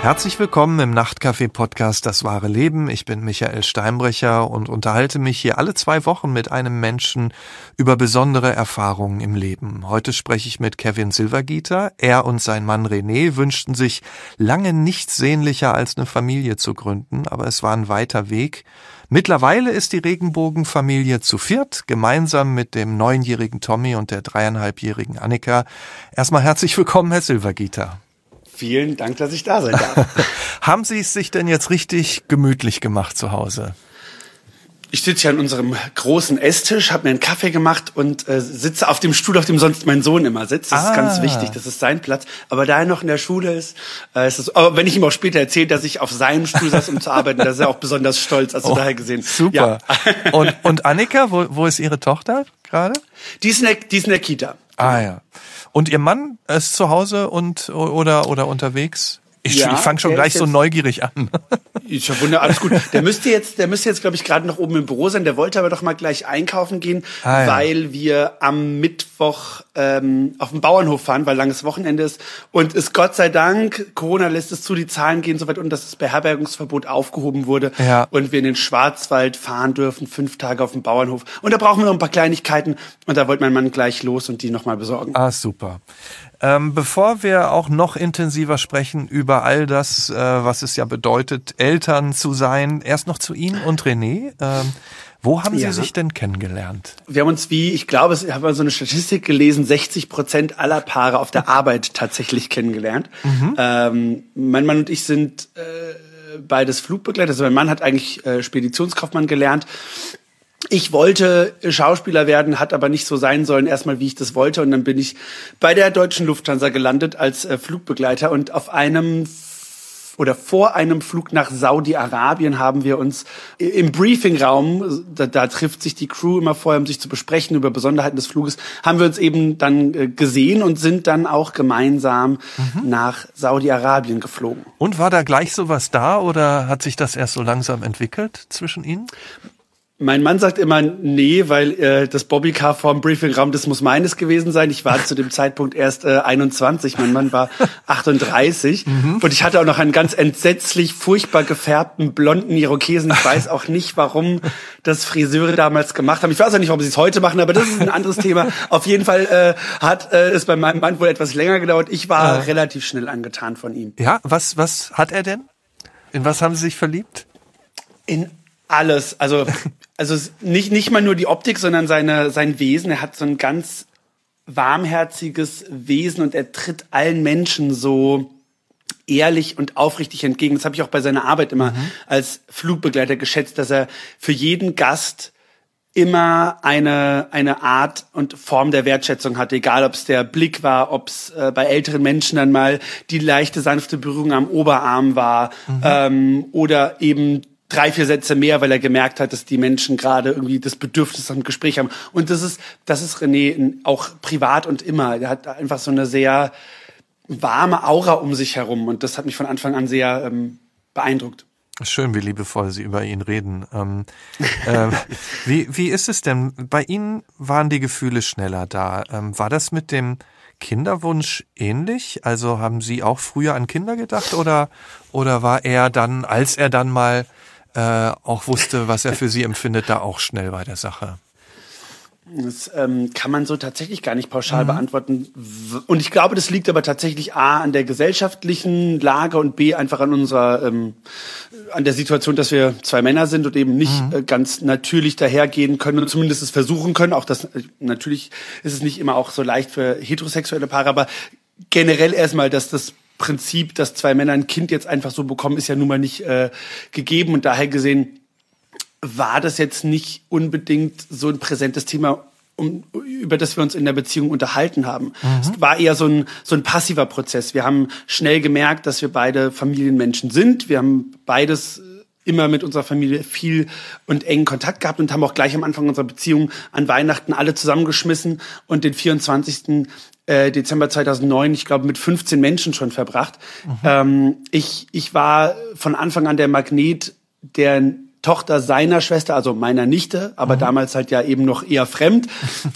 Herzlich willkommen im Nachtcafé-Podcast Das wahre Leben. Ich bin Michael Steinbrecher und unterhalte mich hier alle zwei Wochen mit einem Menschen über besondere Erfahrungen im Leben. Heute spreche ich mit Kevin Silvergieter. Er und sein Mann René wünschten sich lange nichts sehnlicher als eine Familie zu gründen, aber es war ein weiter Weg. Mittlerweile ist die Regenbogenfamilie zu viert, gemeinsam mit dem neunjährigen Tommy und der dreieinhalbjährigen Annika. Erstmal herzlich willkommen, Herr Silvergieter. Vielen Dank, dass ich da sein darf. Haben Sie es sich denn jetzt richtig gemütlich gemacht zu Hause? Ich sitze hier an unserem großen Esstisch, habe mir einen Kaffee gemacht und äh, sitze auf dem Stuhl, auf dem sonst mein Sohn immer sitzt. Das ah. ist ganz wichtig, das ist sein Platz. Aber da er noch in der Schule ist, äh, ist es, aber wenn ich ihm auch später erzähle, dass ich auf seinem Stuhl saß, um zu arbeiten, da ist er auch besonders stolz, also oh, daher gesehen. Super. Ja. und, und Annika, wo, wo ist Ihre Tochter gerade? Die ist in der, die ist in der Kita. Ah ja. Und Ihr Mann ist zu Hause und oder oder unterwegs? Ich, ja, ich fange schon gleich so neugierig an. Ich verwundere, alles gut. Der müsste jetzt, der müsste jetzt, glaube ich, gerade noch oben im Büro sein. Der wollte aber doch mal gleich einkaufen gehen, ah, ja. weil wir am Mittwoch ähm, auf den Bauernhof fahren, weil langes Wochenende ist. Und es Gott sei Dank, Corona lässt es zu, die Zahlen gehen so weit unten, dass das Beherbergungsverbot aufgehoben wurde ja. und wir in den Schwarzwald fahren dürfen, fünf Tage auf dem Bauernhof. Und da brauchen wir noch ein paar Kleinigkeiten und da wollte mein Mann gleich los und die nochmal besorgen. Ah, super. Ähm, bevor wir auch noch intensiver sprechen über all das, äh, was es ja bedeutet, Eltern zu sein, erst noch zu Ihnen und René. Ähm, wo haben ja. Sie sich denn kennengelernt? Wir haben uns wie, ich glaube, ich habe mal so eine Statistik gelesen, 60 Prozent aller Paare auf der Arbeit tatsächlich kennengelernt. Mhm. Ähm, mein Mann und ich sind äh, beides Flugbegleiter. Also mein Mann hat eigentlich äh, Speditionskaufmann gelernt ich wollte Schauspieler werden, hat aber nicht so sein sollen, erstmal wie ich das wollte. Und dann bin ich bei der deutschen Lufthansa gelandet als äh, Flugbegleiter und auf einem oder vor einem Flug nach Saudi-Arabien haben wir uns im Briefingraum, da, da trifft sich die Crew immer vorher, um sich zu besprechen über Besonderheiten des Fluges, haben wir uns eben dann äh, gesehen und sind dann auch gemeinsam mhm. nach Saudi-Arabien geflogen. Und war da gleich sowas da oder hat sich das erst so langsam entwickelt zwischen Ihnen? Mein Mann sagt immer nee, weil äh, das Bobbycar vorm Briefingraum, das muss meines gewesen sein. Ich war zu dem Zeitpunkt erst äh, 21, mein Mann war 38 mhm. und ich hatte auch noch einen ganz entsetzlich furchtbar gefärbten blonden Irokesen. Ich weiß auch nicht, warum das Friseure damals gemacht haben. Ich weiß auch nicht, warum sie es heute machen, aber das ist ein anderes Thema. Auf jeden Fall äh, hat äh, es bei meinem Mann wohl etwas länger gedauert. Ich war äh. relativ schnell angetan von ihm. Ja, was was hat er denn? In was haben Sie sich verliebt? In alles. Also, also nicht, nicht mal nur die Optik, sondern seine, sein Wesen. Er hat so ein ganz warmherziges Wesen und er tritt allen Menschen so ehrlich und aufrichtig entgegen. Das habe ich auch bei seiner Arbeit immer mhm. als Flugbegleiter geschätzt, dass er für jeden Gast immer eine, eine Art und Form der Wertschätzung hatte, egal ob es der Blick war, ob es äh, bei älteren Menschen dann mal die leichte, sanfte Berührung am Oberarm war mhm. ähm, oder eben drei, vier Sätze mehr, weil er gemerkt hat, dass die Menschen gerade irgendwie das Bedürfnis am Gespräch haben. Und das ist, das ist René auch privat und immer. Er hat einfach so eine sehr warme Aura um sich herum und das hat mich von Anfang an sehr ähm, beeindruckt. Schön, wie liebevoll Sie über ihn reden. Ähm, äh, wie, wie ist es denn? Bei Ihnen waren die Gefühle schneller da. Ähm, war das mit dem Kinderwunsch ähnlich? Also haben Sie auch früher an Kinder gedacht oder, oder war er dann, als er dann mal äh, auch wusste, was er für sie empfindet, da auch schnell bei der Sache. Das ähm, kann man so tatsächlich gar nicht pauschal mhm. beantworten. Und ich glaube, das liegt aber tatsächlich A an der gesellschaftlichen Lage und B einfach an unserer, ähm, an der Situation, dass wir zwei Männer sind und eben nicht mhm. äh, ganz natürlich dahergehen können und zumindest es versuchen können. Auch das, natürlich ist es nicht immer auch so leicht für heterosexuelle Paare, aber generell erstmal, dass das Prinzip, dass zwei Männer ein Kind jetzt einfach so bekommen, ist ja nun mal nicht äh, gegeben. Und daher gesehen war das jetzt nicht unbedingt so ein präsentes Thema, um, über das wir uns in der Beziehung unterhalten haben. Mhm. Es war eher so ein, so ein passiver Prozess. Wir haben schnell gemerkt, dass wir beide Familienmenschen sind. Wir haben beides immer mit unserer Familie viel und engen Kontakt gehabt und haben auch gleich am Anfang unserer Beziehung an Weihnachten alle zusammengeschmissen und den 24 äh, Dezember 2009, ich glaube, mit 15 Menschen schon verbracht. Mhm. Ähm, ich, ich war von Anfang an der Magnet der Tochter seiner Schwester, also meiner Nichte, aber mhm. damals halt ja eben noch eher fremd.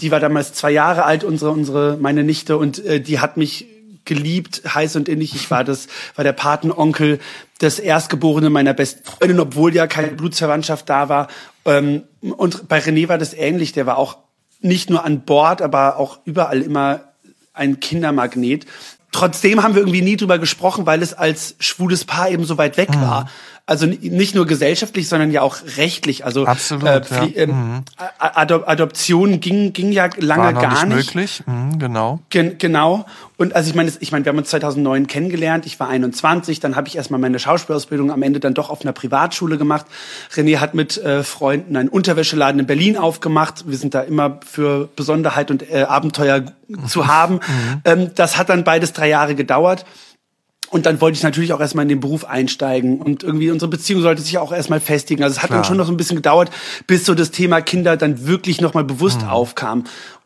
Die war damals zwei Jahre alt, unsere, unsere, meine Nichte, und äh, die hat mich geliebt, heiß und innig. Ich war das, war der Patenonkel des Erstgeborenen meiner besten Freundin, obwohl ja keine Blutsverwandtschaft da war. Ähm, und bei René war das ähnlich. Der war auch nicht nur an Bord, aber auch überall immer ein Kindermagnet. Trotzdem haben wir irgendwie nie drüber gesprochen, weil es als schwules Paar eben so weit weg mhm. war. Also nicht nur gesellschaftlich, sondern ja auch rechtlich. Also Absolut, äh, ja. ähm, mhm. Adop Adoption ging ging ja lange gar nicht. nicht. möglich, mhm, genau. Gen genau. Und also ich meine, ich meine, wir haben uns 2009 kennengelernt. Ich war 21, dann habe ich erstmal meine Schauspielausbildung am Ende dann doch auf einer Privatschule gemacht. René hat mit äh, Freunden einen Unterwäscheladen in Berlin aufgemacht. Wir sind da immer für Besonderheit und äh, Abenteuer zu haben. Mhm. Ähm, das hat dann beides drei Jahre gedauert. Und dann wollte ich natürlich auch erstmal in den Beruf einsteigen und irgendwie unsere Beziehung sollte sich auch erstmal festigen. Also es hat Klar. dann schon noch so ein bisschen gedauert, bis so das Thema Kinder dann wirklich nochmal bewusst Mhm. aufkam.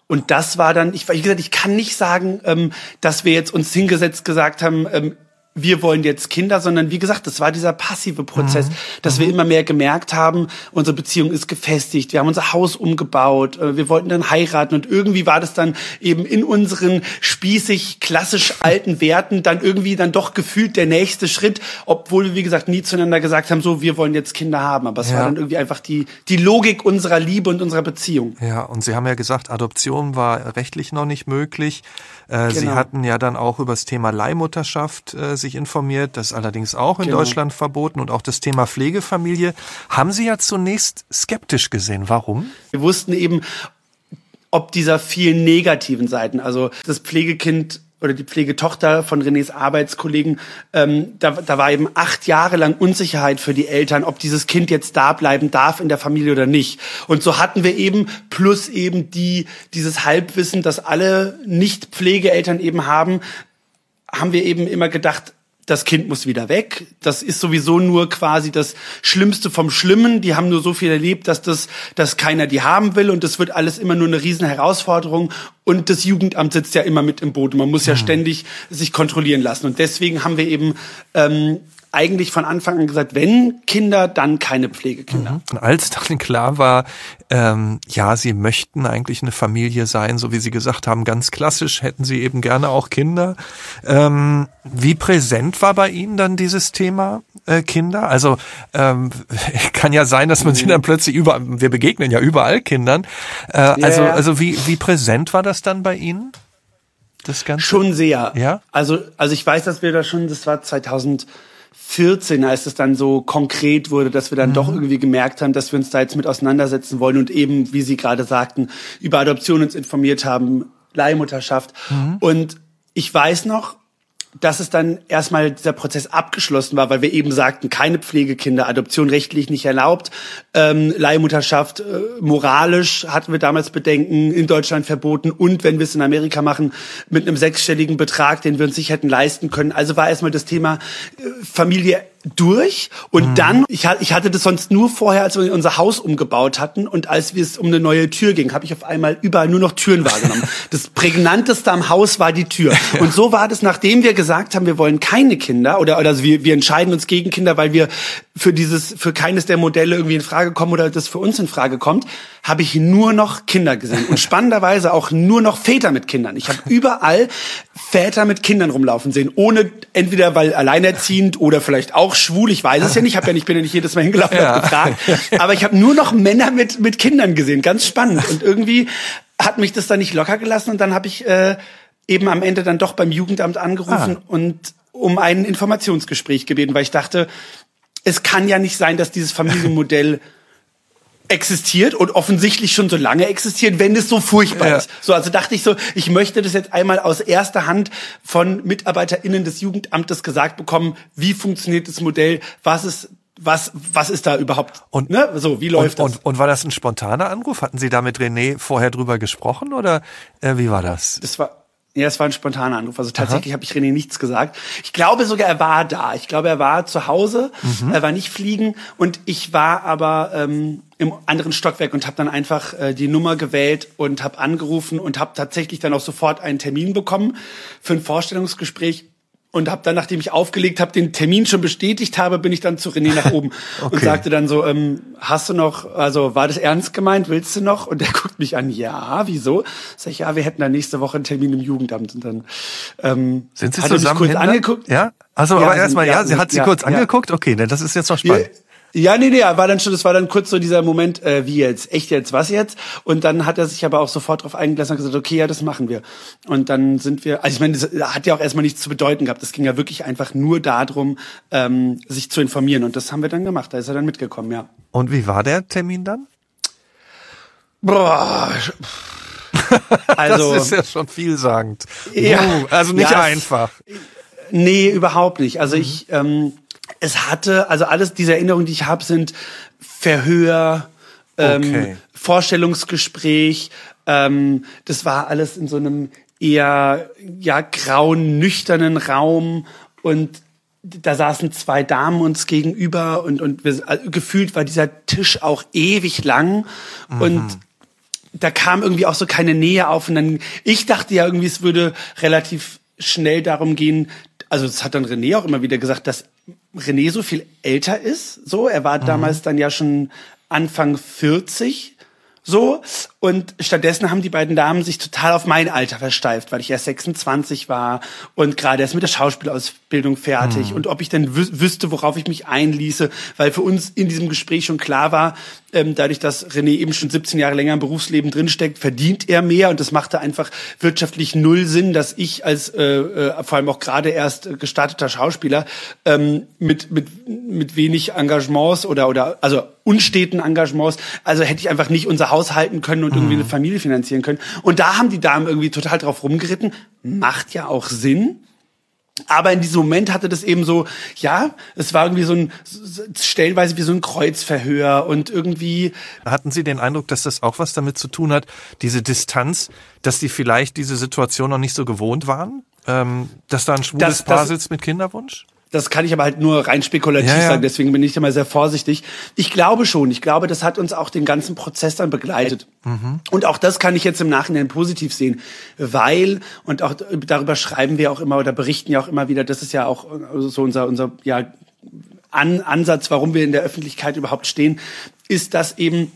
Und das war dann, ich, wie gesagt, ich kann nicht sagen, ähm, dass wir jetzt uns hingesetzt gesagt haben, ähm, wir wollen jetzt Kinder, sondern wie gesagt, das war dieser passive Prozess, dass wir immer mehr gemerkt haben, unsere Beziehung ist gefestigt, wir haben unser Haus umgebaut, äh, wir wollten dann heiraten und irgendwie war das dann eben in unseren spießig klassisch alten Werten dann irgendwie dann doch gefühlt der nächste Schritt, obwohl wir wie gesagt nie zueinander gesagt haben, so wir wollen jetzt Kinder haben, aber es Ja. war dann irgendwie einfach die die Logik unserer Liebe und unserer Beziehung. Ja, und Sie haben ja gesagt, Adoption war rechtlich noch nicht möglich. Äh, Sie Genau. hatten ja dann auch über das Thema Leihmutterschaft äh, sich informiert. Das ist allerdings auch in Genau. Deutschland verboten und auch das Thema Pflegefamilie haben Sie ja zunächst skeptisch gesehen. Warum? Wir wussten eben, ob dieser vielen negativen Seiten, also das Pflegekind oder die Pflegetochter von Renés Arbeitskollegen, ähm, da, da war eben acht Jahre lang Unsicherheit für die Eltern, ob dieses Kind jetzt da bleiben darf in der Familie oder nicht. Und so hatten wir eben plus eben die dieses Halbwissen, das alle Nicht-Pflegeeltern eben haben, haben wir eben immer gedacht, das Kind muss wieder weg. Das ist sowieso nur quasi das Schlimmste vom Schlimmen. Die haben nur so viel erlebt, dass das, dass keiner die haben will und das wird alles immer nur eine riesen Herausforderung. Und das Jugendamt sitzt ja immer mit im Boot. Man muss ja ständig sich kontrollieren lassen. Und deswegen haben wir eben ähm, eigentlich von Anfang an gesagt, wenn Kinder, dann keine Pflegekinder. Und als dann klar war, ähm, ja, Sie möchten eigentlich eine Familie sein, so wie Sie gesagt haben, ganz klassisch, hätten Sie eben gerne auch Kinder. Ähm, wie präsent war bei Ihnen dann dieses Thema äh, Kinder? Also ähm, kann ja sein, dass man Mhm. sie dann plötzlich überall, wir begegnen ja überall Kindern. Äh, also, also wie, wie präsent war das dann bei Ihnen? Das Ganze? Schon sehr. Ja? Also, also ich weiß, dass wir da schon, das war 2014, als es dann so konkret wurde, dass wir dann doch irgendwie gemerkt haben, dass wir uns da jetzt mit auseinandersetzen wollen und eben, wie Sie gerade sagten, über Adoption uns informiert haben, Leihmutterschaft. Und ich weiß noch, dass es dann erstmal dieser Prozess abgeschlossen war, weil wir eben sagten, keine Pflegekinder, Adoption rechtlich nicht erlaubt, ähm, Leihmutterschaft äh, moralisch hatten wir damals Bedenken, in Deutschland verboten und wenn wir es in Amerika machen, mit einem sechsstelligen Betrag, den wir uns nicht hätten leisten können. Also war erstmal das Thema äh, Familie durch und dann, ich, ich hatte das sonst nur vorher, als wir unser Haus umgebaut hatten und als wir es um eine neue Tür ging, habe ich auf einmal überall nur noch Türen wahrgenommen. Das prägnanteste am Haus war die Tür. Und so war das, nachdem wir gesagt haben, wir wollen keine Kinder oder, oder also wir, wir entscheiden uns gegen Kinder, weil wir für dieses, für keines der Modelle irgendwie in Frage kommen oder das für uns in Frage kommt, habe ich nur noch Kinder gesehen. Und spannenderweise auch nur noch Väter mit Kindern. Ich habe überall Väter mit Kindern rumlaufen sehen, ohne entweder weil alleinerziehend oder vielleicht auch schwul. Ich weiß es ja nicht. Ich, hab ja nicht, bin ja nicht jedes Mal hingelaufen und Ja. hab gefragt. Aber ich habe nur noch Männer mit mit Kindern gesehen. Ganz spannend. Und irgendwie hat mich das dann nicht locker gelassen. Und dann habe ich äh, eben am Ende dann doch beim Jugendamt angerufen Ah. und um ein Informationsgespräch gebeten, weil ich dachte, es kann ja nicht sein, dass dieses Familienmodell existiert und offensichtlich schon so lange existiert, wenn es so furchtbar Ja. ist. So, also dachte ich so, ich möchte das jetzt einmal aus erster Hand von MitarbeiterInnen des Jugendamtes gesagt bekommen, wie funktioniert das Modell, was ist, was, was ist da überhaupt, Und- ne, so, wie läuft und, das? Und, und war das ein spontaner Anruf? Hatten Sie da mit René vorher drüber gesprochen oder äh, wie war das? Das war, ja, es war ein spontaner Anruf. Also tatsächlich habe ich René nichts gesagt. Ich glaube sogar, er war da. Ich glaube, er war zu Hause. Er war nicht fliegen. Und ich war aber ähm, im anderen Stockwerk und habe dann einfach äh, die Nummer gewählt und habe angerufen und habe tatsächlich dann auch sofort einen Termin bekommen für ein Vorstellungsgespräch. Und habe dann, nachdem ich aufgelegt habe, den Termin schon bestätigt habe, bin ich dann zu René nach oben okay. und sagte dann so, ähm, hast du noch, also war das ernst gemeint, willst du noch? Und er guckt mich an, ja, wieso? Sag ich, ja, wir hätten dann nächste Woche einen Termin im Jugendamt und dann ähm, sind sie zusammen kurz angeguckt. Ja, also ja, aber erstmal, ja, ja, sie hat sie ja, kurz angeguckt. Okay, das ist jetzt noch spannend. Wir, ja, nee, nee, war dann schon, das war dann kurz so dieser Moment, äh, wie jetzt, echt jetzt, was jetzt? Und dann hat er sich aber auch sofort drauf eingelassen und gesagt, okay, ja, das machen wir. Und dann sind wir, also ich meine, das hat ja auch erstmal nichts zu bedeuten gehabt. Es ging ja wirklich einfach nur darum, ähm, sich zu informieren. Und das haben wir dann gemacht. Da ist er dann mitgekommen, ja. Und wie war der Termin dann? Boah. also, das ist ja schon vielsagend. Ja, also nicht ja, einfach. Nee, überhaupt nicht. Also mhm. ich, ähm, es hatte, also alles diese Erinnerungen, die ich habe, sind Verhör, ähm, okay. Vorstellungsgespräch. Ähm, das war alles in so einem eher ja grauen, nüchternen Raum und da saßen zwei Damen uns gegenüber und und wir, also gefühlt war dieser Tisch auch ewig lang mhm. und da kam irgendwie auch so keine Nähe auf und dann ich dachte ja irgendwie es würde relativ schnell darum gehen, also das hat dann René auch immer wieder gesagt, dass René so viel älter ist. So, er war mhm. damals dann ja schon Anfang 40 so. Und stattdessen haben die beiden Damen sich total auf mein Alter versteift, weil ich erst 26 war und gerade erst mit der Schauspielausbildung fertig. Mhm. Und ob ich denn wü wüsste, worauf ich mich einließe, weil für uns in diesem Gespräch schon klar war, ähm, dadurch, dass René eben schon 17 Jahre länger im Berufsleben drinsteckt, verdient er mehr und das machte einfach wirtschaftlich null Sinn, dass ich als äh, äh, vor allem auch gerade erst gestarteter Schauspieler ähm, mit mit mit wenig Engagements oder oder also unsteten Engagements, also hätte ich einfach nicht unser Haus halten können und irgendwie eine mhm. Familie finanzieren können. Und da haben die Damen irgendwie total drauf rumgeritten. Macht ja auch Sinn. Aber in diesem Moment hatte das eben so, ja, es war irgendwie so ein, stellenweise wie so ein Kreuzverhör und irgendwie. Hatten Sie den Eindruck, dass das auch was damit zu tun hat, diese Distanz, dass die vielleicht diese Situation noch nicht so gewohnt waren? Ähm, dass da ein schwules das, Paar das, sitzt mit Kinderwunsch? Das kann ich aber halt nur rein spekulativ ja, ja. sagen, deswegen bin ich immer sehr vorsichtig. Ich glaube schon, ich glaube, das hat uns auch den ganzen Prozess dann begleitet. Mhm. Und auch das kann ich jetzt im Nachhinein positiv sehen, weil, und auch darüber schreiben wir auch immer oder berichten ja auch immer wieder, das ist ja auch so unser, unser ja, An Ansatz, warum wir in der Öffentlichkeit überhaupt stehen, ist, dass eben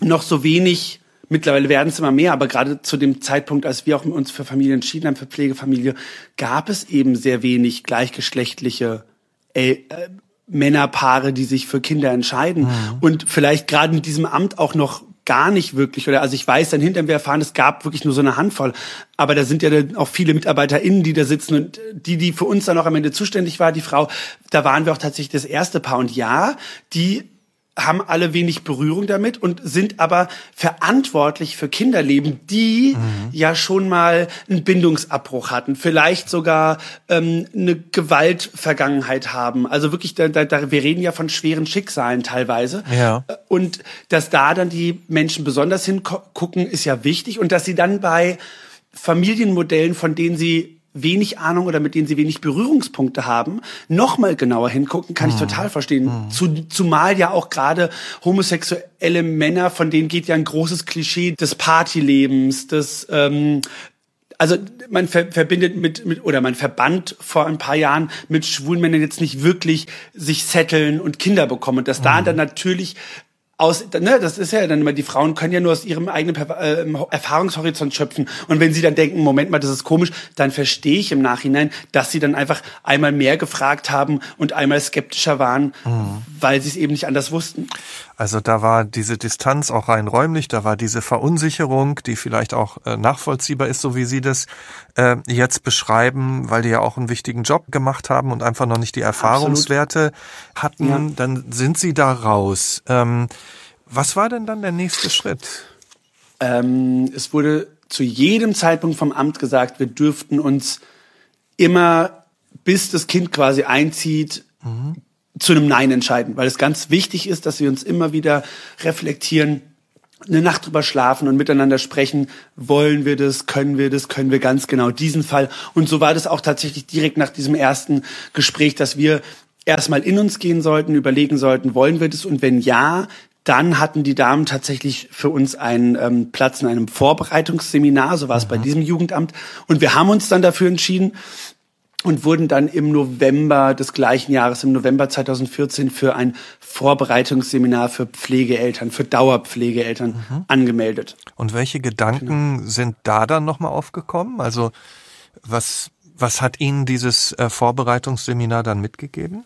noch so wenig Mittlerweile werden es immer mehr, aber gerade zu dem Zeitpunkt, als wir auch uns für Familie entschieden haben, für Pflegefamilie, gab es eben sehr wenig gleichgeschlechtliche äh, äh, Männerpaare, die sich für Kinder entscheiden. Mhm. Und vielleicht gerade in diesem Amt auch noch gar nicht wirklich, oder also ich weiß dann hinterher wir erfahren, es gab wirklich nur so eine Handvoll, aber da sind ja dann auch viele MitarbeiterInnen, die da sitzen und die, die für uns dann auch am Ende zuständig war, die Frau, da waren wir auch tatsächlich das erste Paar und ja, die haben alle wenig Berührung damit und sind aber verantwortlich für Kinderleben, die mhm. ja schon mal einen Bindungsabbruch hatten, vielleicht sogar ähm, eine Gewaltvergangenheit haben. Also wirklich, da, da, wir reden ja von schweren Schicksalen teilweise. Ja. Und dass da dann die Menschen besonders hingucken, ist ja wichtig und dass sie dann bei Familienmodellen, von denen sie wenig Ahnung oder mit denen sie wenig Berührungspunkte haben, noch mal genauer hingucken, kann mhm. ich total verstehen. Mhm. Zu, zumal ja auch gerade homosexuelle Männer, von denen geht ja ein großes Klischee des Partylebens, des ähm, also man ver verbindet mit, mit oder man verband vor ein paar Jahren mit schwulen Männern jetzt nicht wirklich sich setteln und Kinder bekommen und dass mhm. da dann natürlich aus, ne, das ist ja dann immer, die Frauen können ja nur aus ihrem eigenen äh, Erfahrungshorizont schöpfen. Und wenn sie dann denken, Moment mal, das ist komisch, dann verstehe ich im Nachhinein, dass sie dann einfach einmal mehr gefragt haben und einmal skeptischer waren, mhm. weil sie es eben nicht anders wussten. Also da war diese Distanz auch rein räumlich, da war diese Verunsicherung, die vielleicht auch äh, nachvollziehbar ist, so wie Sie das äh, jetzt beschreiben, weil die ja auch einen wichtigen Job gemacht haben und einfach noch nicht die Erfahrungswerte Absolut. hatten. Ja. Dann sind Sie da raus. Ähm, was war denn dann der nächste Schritt? Ähm, es wurde zu jedem Zeitpunkt vom Amt gesagt, wir dürften uns immer, bis das Kind quasi einzieht, mhm zu einem Nein entscheiden, weil es ganz wichtig ist, dass wir uns immer wieder reflektieren, eine Nacht drüber schlafen und miteinander sprechen, wollen wir das, können wir das, können wir ganz genau diesen Fall. Und so war das auch tatsächlich direkt nach diesem ersten Gespräch, dass wir erstmal in uns gehen sollten, überlegen sollten, wollen wir das und wenn ja, dann hatten die Damen tatsächlich für uns einen ähm, Platz in einem Vorbereitungsseminar, so war es mhm. bei diesem Jugendamt. Und wir haben uns dann dafür entschieden, und wurden dann im November des gleichen Jahres, im November 2014, für ein Vorbereitungsseminar für Pflegeeltern, für Dauerpflegeeltern mhm. angemeldet. Und welche Gedanken genau. sind da dann nochmal aufgekommen? Also was, was hat Ihnen dieses äh, Vorbereitungsseminar dann mitgegeben?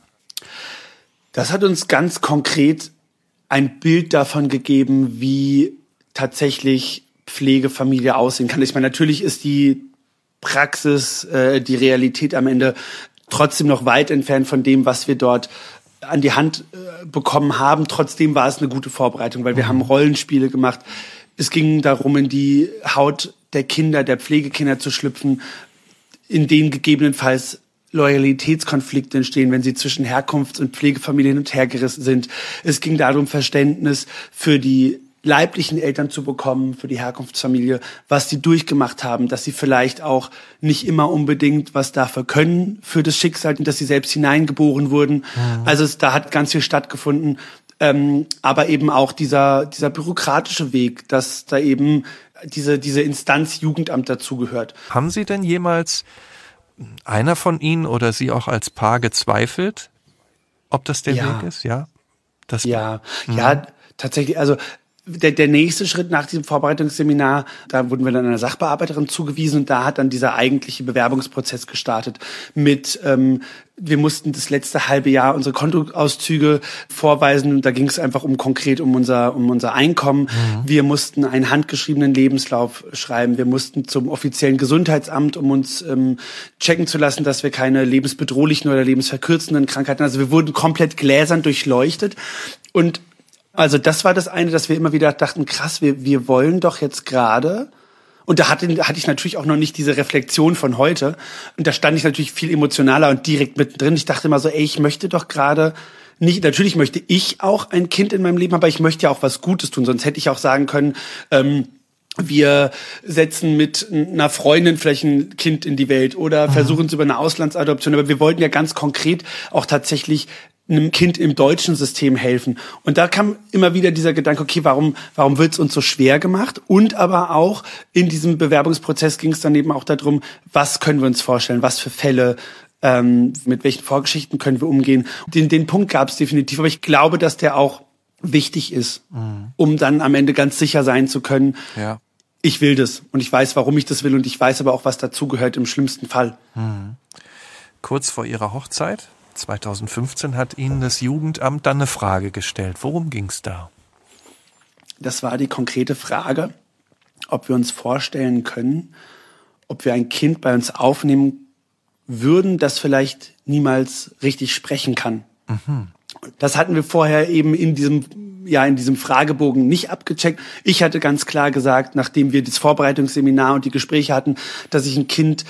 Das hat uns ganz konkret ein Bild davon gegeben, wie tatsächlich Pflegefamilie aussehen kann. Ich meine, natürlich ist die Praxis, äh, die Realität am Ende trotzdem noch weit entfernt von dem, was wir dort an die Hand äh, bekommen haben. Trotzdem war es eine gute Vorbereitung, weil wir mhm. haben Rollenspiele gemacht. Es ging darum, in die Haut der Kinder, der Pflegekinder zu schlüpfen, in denen gegebenenfalls Loyalitätskonflikte entstehen, wenn sie zwischen Herkunfts- und Pflegefamilien und hergerissen sind. Es ging darum, Verständnis für die leiblichen Eltern zu bekommen, für die Herkunftsfamilie, was sie durchgemacht haben, dass sie vielleicht auch nicht immer unbedingt was dafür können für das Schicksal, dass sie selbst hineingeboren wurden. Mhm. Also es, da hat ganz viel stattgefunden. Ähm, aber eben auch dieser, dieser bürokratische Weg, dass da eben diese, diese Instanz Jugendamt dazugehört. Haben Sie denn jemals einer von Ihnen oder Sie auch als Paar gezweifelt, ob das der ja. Weg ist? Ja. Das, ja, ja, tatsächlich. Also der, der nächste Schritt nach diesem Vorbereitungsseminar, da wurden wir dann einer Sachbearbeiterin zugewiesen und da hat dann dieser eigentliche Bewerbungsprozess gestartet mit ähm, wir mussten das letzte halbe Jahr unsere Kontoauszüge vorweisen und da ging es einfach um konkret um unser um unser Einkommen. Mhm. Wir mussten einen handgeschriebenen Lebenslauf schreiben. Wir mussten zum offiziellen Gesundheitsamt, um uns ähm, checken zu lassen, dass wir keine lebensbedrohlichen oder lebensverkürzenden Krankheiten. Also wir wurden komplett gläsern durchleuchtet und also das war das eine, dass wir immer wieder dachten, krass, wir, wir wollen doch jetzt gerade. Und da hatte, hatte ich natürlich auch noch nicht diese Reflexion von heute. Und da stand ich natürlich viel emotionaler und direkt mittendrin. Ich dachte immer so, ey, ich möchte doch gerade nicht, natürlich möchte ich auch ein Kind in meinem Leben, aber ich möchte ja auch was Gutes tun. Sonst hätte ich auch sagen können, ähm, wir setzen mit einer Freundin vielleicht ein Kind in die Welt oder versuchen es über eine Auslandsadoption. Aber wir wollten ja ganz konkret auch tatsächlich einem Kind im deutschen System helfen. Und da kam immer wieder dieser Gedanke, okay, warum, warum wird es uns so schwer gemacht? Und aber auch in diesem Bewerbungsprozess ging es dann eben auch darum, was können wir uns vorstellen, was für Fälle, ähm, mit welchen Vorgeschichten können wir umgehen. Den, den Punkt gab es definitiv, aber ich glaube, dass der auch wichtig ist, mhm. um dann am Ende ganz sicher sein zu können. Ja. Ich will das und ich weiß, warum ich das will und ich weiß aber auch, was dazugehört im schlimmsten Fall. Mhm. Kurz vor Ihrer Hochzeit 2015 hat Ihnen das Jugendamt dann eine Frage gestellt. Worum ging es da? Das war die konkrete Frage, ob wir uns vorstellen können, ob wir ein Kind bei uns aufnehmen würden, das vielleicht niemals richtig sprechen kann. Mhm. Das hatten wir vorher eben in diesem ja in diesem Fragebogen nicht abgecheckt. Ich hatte ganz klar gesagt, nachdem wir das Vorbereitungsseminar und die Gespräche hatten, dass ich ein Kind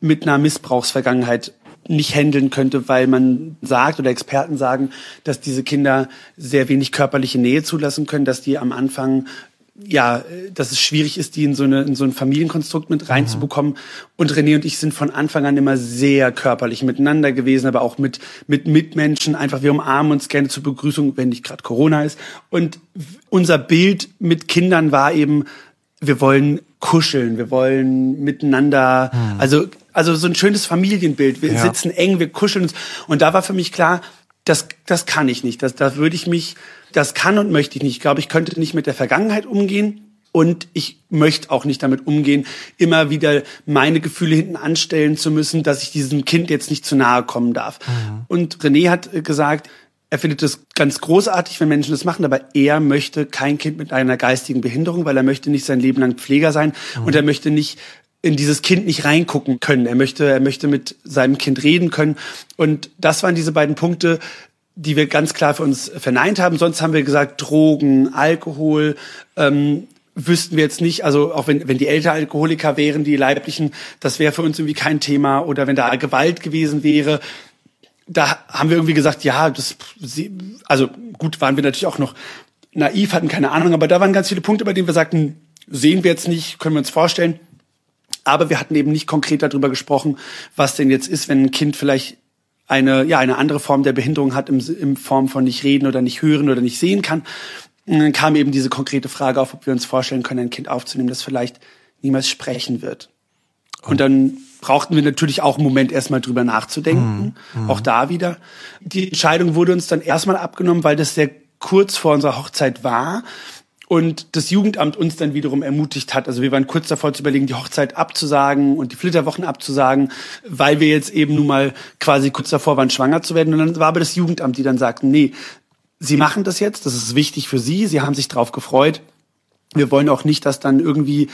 mit einer Missbrauchsvergangenheit nicht handeln könnte, weil man sagt oder Experten sagen, dass diese Kinder sehr wenig körperliche Nähe zulassen können, dass die am Anfang ja, dass es schwierig ist, die in so, eine, in so ein Familienkonstrukt mit reinzubekommen. Mhm. Und René und ich sind von Anfang an immer sehr körperlich miteinander gewesen, aber auch mit, mit Mitmenschen. Einfach, wir umarmen uns gerne zur Begrüßung, wenn nicht gerade Corona ist. Und unser Bild mit Kindern war eben, wir wollen kuscheln, wir wollen miteinander, mhm. also also so ein schönes Familienbild. Wir ja. sitzen eng, wir kuscheln uns. Und da war für mich klar, das, das kann ich nicht. Das, da würde ich mich, das kann und möchte ich nicht. Ich glaube, ich könnte nicht mit der Vergangenheit umgehen. Und ich möchte auch nicht damit umgehen, immer wieder meine Gefühle hinten anstellen zu müssen, dass ich diesem Kind jetzt nicht zu nahe kommen darf. Mhm. Und René hat gesagt, er findet es ganz großartig, wenn Menschen das machen, aber er möchte kein Kind mit einer geistigen Behinderung, weil er möchte nicht sein Leben lang Pfleger sein mhm. und er möchte nicht in dieses Kind nicht reingucken können. Er möchte, er möchte mit seinem Kind reden können. Und das waren diese beiden Punkte, die wir ganz klar für uns verneint haben. Sonst haben wir gesagt, Drogen, Alkohol, ähm, wüssten wir jetzt nicht, also auch wenn, wenn die Eltern Alkoholiker wären, die leiblichen, das wäre für uns irgendwie kein Thema. Oder wenn da Gewalt gewesen wäre, da haben wir irgendwie gesagt, ja, das, also gut, waren wir natürlich auch noch naiv, hatten keine Ahnung, aber da waren ganz viele Punkte, bei denen wir sagten, sehen wir jetzt nicht, können wir uns vorstellen. Aber wir hatten eben nicht konkret darüber gesprochen, was denn jetzt ist, wenn ein Kind vielleicht eine, ja, eine andere Form der Behinderung hat, im, im Form von nicht reden oder nicht hören oder nicht sehen kann. Und dann kam eben diese konkrete Frage auf, ob wir uns vorstellen können, ein Kind aufzunehmen, das vielleicht niemals sprechen wird. Und dann brauchten wir natürlich auch einen Moment erstmal drüber nachzudenken. Mhm. Auch da wieder. Die Entscheidung wurde uns dann erstmal abgenommen, weil das sehr kurz vor unserer Hochzeit war und das Jugendamt uns dann wiederum ermutigt hat. Also wir waren kurz davor zu überlegen, die Hochzeit abzusagen und die Flitterwochen abzusagen, weil wir jetzt eben nun mal quasi kurz davor waren, schwanger zu werden. Und dann war aber das Jugendamt, die dann sagten, nee, Sie machen das jetzt, das ist wichtig für Sie, Sie haben sich drauf gefreut. Wir wollen auch nicht, dass dann irgendwie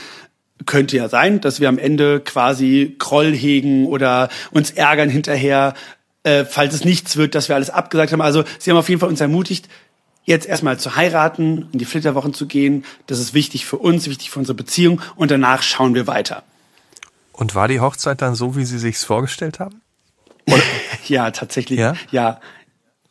könnte ja sein, dass wir am Ende quasi Groll hegen oder uns ärgern hinterher, äh, falls es nichts wird, dass wir alles abgesagt haben. Also sie haben auf jeden Fall uns ermutigt, jetzt erstmal zu heiraten, in die Flitterwochen zu gehen. Das ist wichtig für uns, wichtig für unsere Beziehung und danach schauen wir weiter. Und war die Hochzeit dann so, wie Sie sich's vorgestellt haben? ja, tatsächlich. Ja? ja.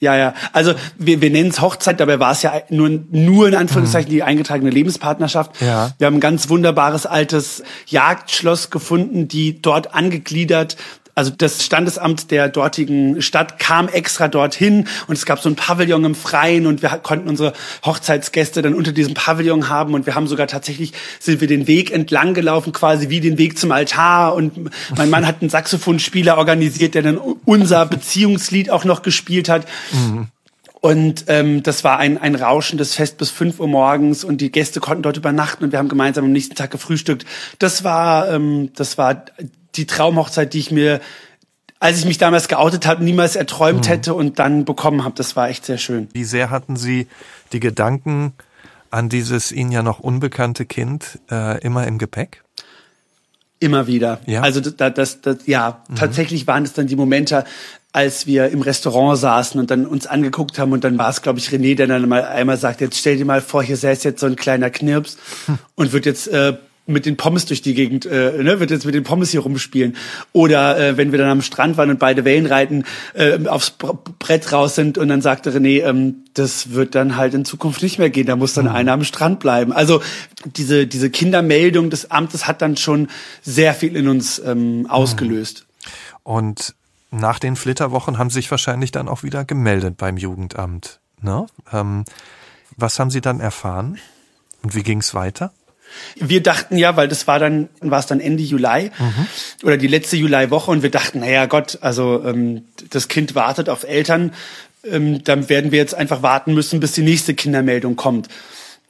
Ja, ja. Also wir, wir nennen es Hochzeit, dabei war es ja nur, nur in Anführungszeichen die eingetragene Lebenspartnerschaft. Ja. Wir haben ein ganz wunderbares altes Jagdschloss gefunden, die dort angegliedert also das Standesamt der dortigen Stadt kam extra dorthin und es gab so ein Pavillon im Freien und wir konnten unsere Hochzeitsgäste dann unter diesem Pavillon haben und wir haben sogar tatsächlich sind wir den Weg entlang gelaufen, quasi wie den Weg zum Altar und mein Mann hat einen Saxophonspieler organisiert, der dann unser Beziehungslied auch noch gespielt hat. Mhm. Und ähm, das war ein, ein rauschendes Fest bis fünf Uhr morgens und die Gäste konnten dort übernachten und wir haben gemeinsam am nächsten Tag gefrühstückt. Das war, ähm, das war die Traumhochzeit, die ich mir, als ich mich damals geoutet habe, niemals erträumt mhm. hätte und dann bekommen habe. Das war echt sehr schön. Wie sehr hatten Sie die Gedanken an dieses Ihnen ja noch unbekannte Kind äh, immer im Gepäck? Immer wieder. Ja. Also das, das, das ja, mhm. tatsächlich waren es dann die Momente, als wir im Restaurant saßen und dann uns angeguckt haben und dann war es, glaube ich, René, der dann mal einmal sagt, jetzt stell dir mal vor, hier säß jetzt so ein kleiner Knirps hm. und wird jetzt äh, mit den Pommes durch die Gegend, äh, ne, wird jetzt mit den Pommes hier rumspielen. Oder äh, wenn wir dann am Strand waren und beide Wellen reiten, äh, aufs Brett raus sind und dann sagte René, ähm, das wird dann halt in Zukunft nicht mehr gehen, da muss dann mhm. einer am Strand bleiben. Also diese, diese Kindermeldung des Amtes hat dann schon sehr viel in uns ähm, ausgelöst. Und nach den Flitterwochen haben Sie sich wahrscheinlich dann auch wieder gemeldet beim Jugendamt. Ne? Ähm, was haben Sie dann erfahren? Und wie ging es weiter? Wir dachten ja, weil das war dann, war es dann Ende Juli mhm. oder die letzte Juliwoche und wir dachten, naja Gott, also ähm, das Kind wartet auf Eltern, ähm, dann werden wir jetzt einfach warten müssen, bis die nächste Kindermeldung kommt.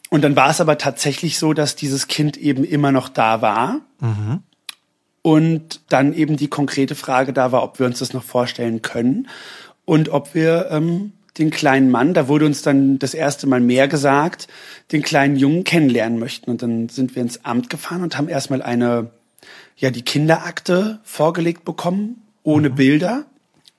Und dann war es aber tatsächlich so, dass dieses Kind eben immer noch da war. Mhm. Und dann eben die konkrete Frage da war, ob wir uns das noch vorstellen können und ob wir ähm, den kleinen Mann, da wurde uns dann das erste Mal mehr gesagt, den kleinen Jungen kennenlernen möchten. Und dann sind wir ins Amt gefahren und haben erstmal eine, ja, die Kinderakte vorgelegt bekommen, ohne mhm. Bilder,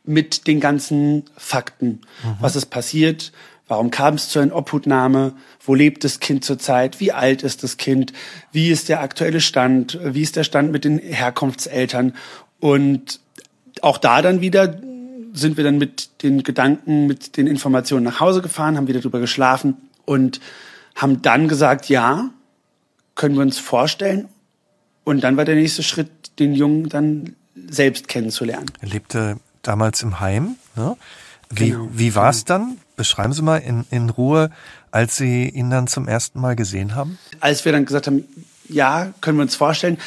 mit den ganzen Fakten. Mhm. Was ist passiert? Warum kam es zu einer Obhutnahme? Wo lebt das Kind zurzeit? Wie alt ist das Kind? Wie ist der aktuelle Stand? Wie ist der Stand mit den Herkunftseltern? Und auch da dann wieder sind wir dann mit den Gedanken, mit den Informationen nach Hause gefahren, haben wieder drüber geschlafen und haben dann gesagt, ja, können wir uns vorstellen. Und dann war der nächste Schritt, den Jungen dann selbst kennenzulernen. Er lebte damals im Heim. Ne? Wie, genau. wie war es dann? Beschreiben Sie mal in, in Ruhe, als Sie ihn dann zum ersten Mal gesehen haben. Als wir dann gesagt haben, ja, können wir uns vorstellen,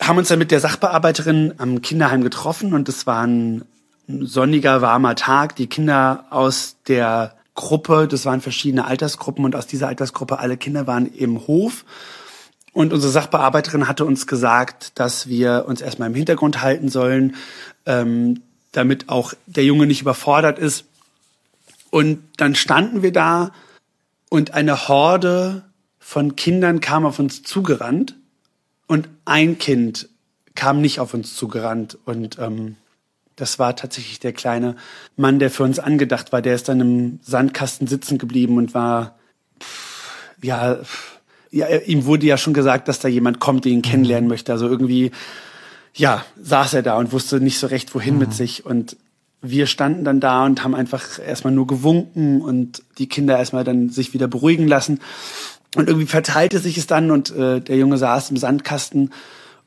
haben uns dann mit der Sachbearbeiterin am Kinderheim getroffen und es waren sonniger, warmer Tag. Die Kinder aus der Gruppe, das waren verschiedene Altersgruppen und aus dieser Altersgruppe alle Kinder waren im Hof. Und unsere Sachbearbeiterin hatte uns gesagt, dass wir uns erstmal im Hintergrund halten sollen, ähm, damit auch der Junge nicht überfordert ist. Und dann standen wir da und eine Horde von Kindern kam auf uns zugerannt und ein Kind kam nicht auf uns zugerannt und ähm, das war tatsächlich der kleine Mann, der für uns angedacht war. Der ist dann im Sandkasten sitzen geblieben und war, ja, ja, ihm wurde ja schon gesagt, dass da jemand kommt, der ihn kennenlernen möchte. Also irgendwie, ja, saß er da und wusste nicht so recht, wohin mhm. mit sich. Und wir standen dann da und haben einfach erstmal nur gewunken und die Kinder erstmal dann sich wieder beruhigen lassen. Und irgendwie verteilte sich es dann und äh, der Junge saß im Sandkasten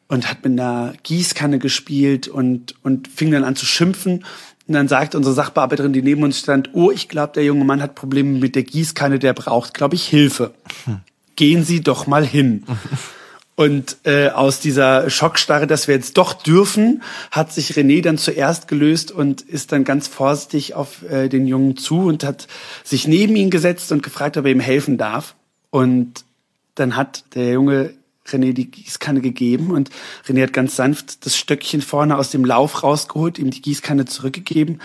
und hat mit einer Gießkanne gespielt und, und fing dann an zu schimpfen. Und dann sagte unsere Sachbearbeiterin, die neben uns stand, oh, ich glaube, der junge Mann hat Probleme mit der Gießkanne, der braucht, glaube ich, Hilfe. Gehen Sie doch mal hin. Und äh, aus dieser Schockstarre, dass wir jetzt doch dürfen, hat sich René dann zuerst gelöst und ist dann ganz vorsichtig auf äh, den Jungen zu und hat sich neben ihn gesetzt und gefragt, ob er ihm helfen darf. Und dann hat der Junge René die Gießkanne gegeben und René hat ganz sanft das Stöckchen vorne aus dem Lauf rausgeholt, ihm die Gießkanne zurückgegeben.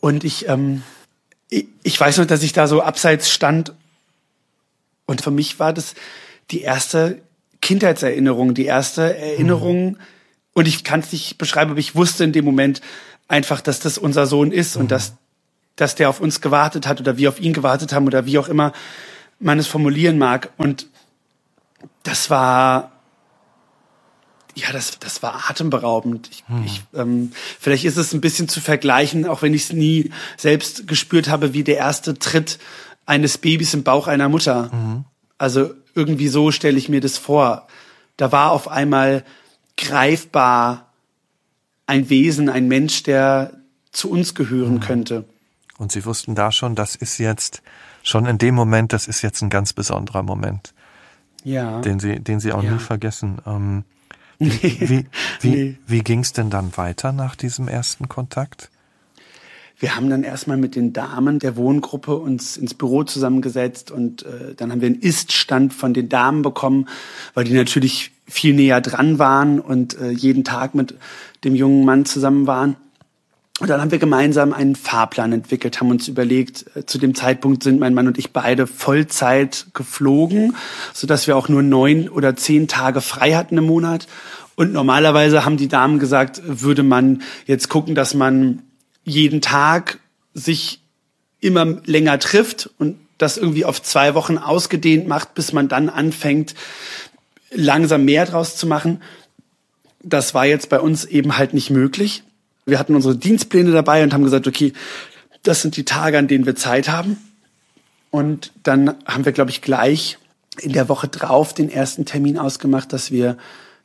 Und ich, ähm, ich, ich weiß noch, dass ich da so abseits stand und für mich war das die erste Kindheitserinnerung, die erste Erinnerung. Mhm. Und ich kann es nicht beschreiben, aber ich wusste in dem Moment einfach, dass das unser Sohn ist mhm. und dass, dass der auf uns gewartet hat oder wir auf ihn gewartet haben oder wie auch immer man es formulieren mag. Und das war, ja, das, das war atemberaubend. Ich, hm. ich, ähm, vielleicht ist es ein bisschen zu vergleichen, auch wenn ich es nie selbst gespürt habe, wie der erste Tritt eines Babys im Bauch einer Mutter. Mhm. Also irgendwie so stelle ich mir das vor. Da war auf einmal greifbar ein Wesen, ein Mensch, der zu uns gehören mhm. könnte. Und Sie wussten da schon, das ist jetzt schon in dem Moment, das ist jetzt ein ganz besonderer Moment. Ja. Den Sie, den Sie auch ja. nie vergessen. Ähm, nee. Wie, wie, nee. wie ging es denn dann weiter nach diesem ersten Kontakt? Wir haben dann erstmal mit den Damen der Wohngruppe uns ins Büro zusammengesetzt und äh, dann haben wir einen Iststand von den Damen bekommen, weil die natürlich viel näher dran waren und äh, jeden Tag mit dem jungen Mann zusammen waren. Und dann haben wir gemeinsam einen Fahrplan entwickelt, haben uns überlegt, äh, zu dem Zeitpunkt sind mein Mann und ich beide Vollzeit geflogen, so dass wir auch nur neun oder zehn Tage frei hatten im Monat. Und normalerweise haben die Damen gesagt, würde man jetzt gucken, dass man jeden Tag sich immer länger trifft und das irgendwie auf zwei Wochen ausgedehnt macht, bis man dann anfängt, langsam mehr draus zu machen. Das war jetzt bei uns eben halt nicht möglich. Wir hatten unsere Dienstpläne dabei und haben gesagt, okay, das sind die Tage, an denen wir Zeit haben. Und dann haben wir, glaube ich, gleich in der Woche drauf den ersten Termin ausgemacht, dass wir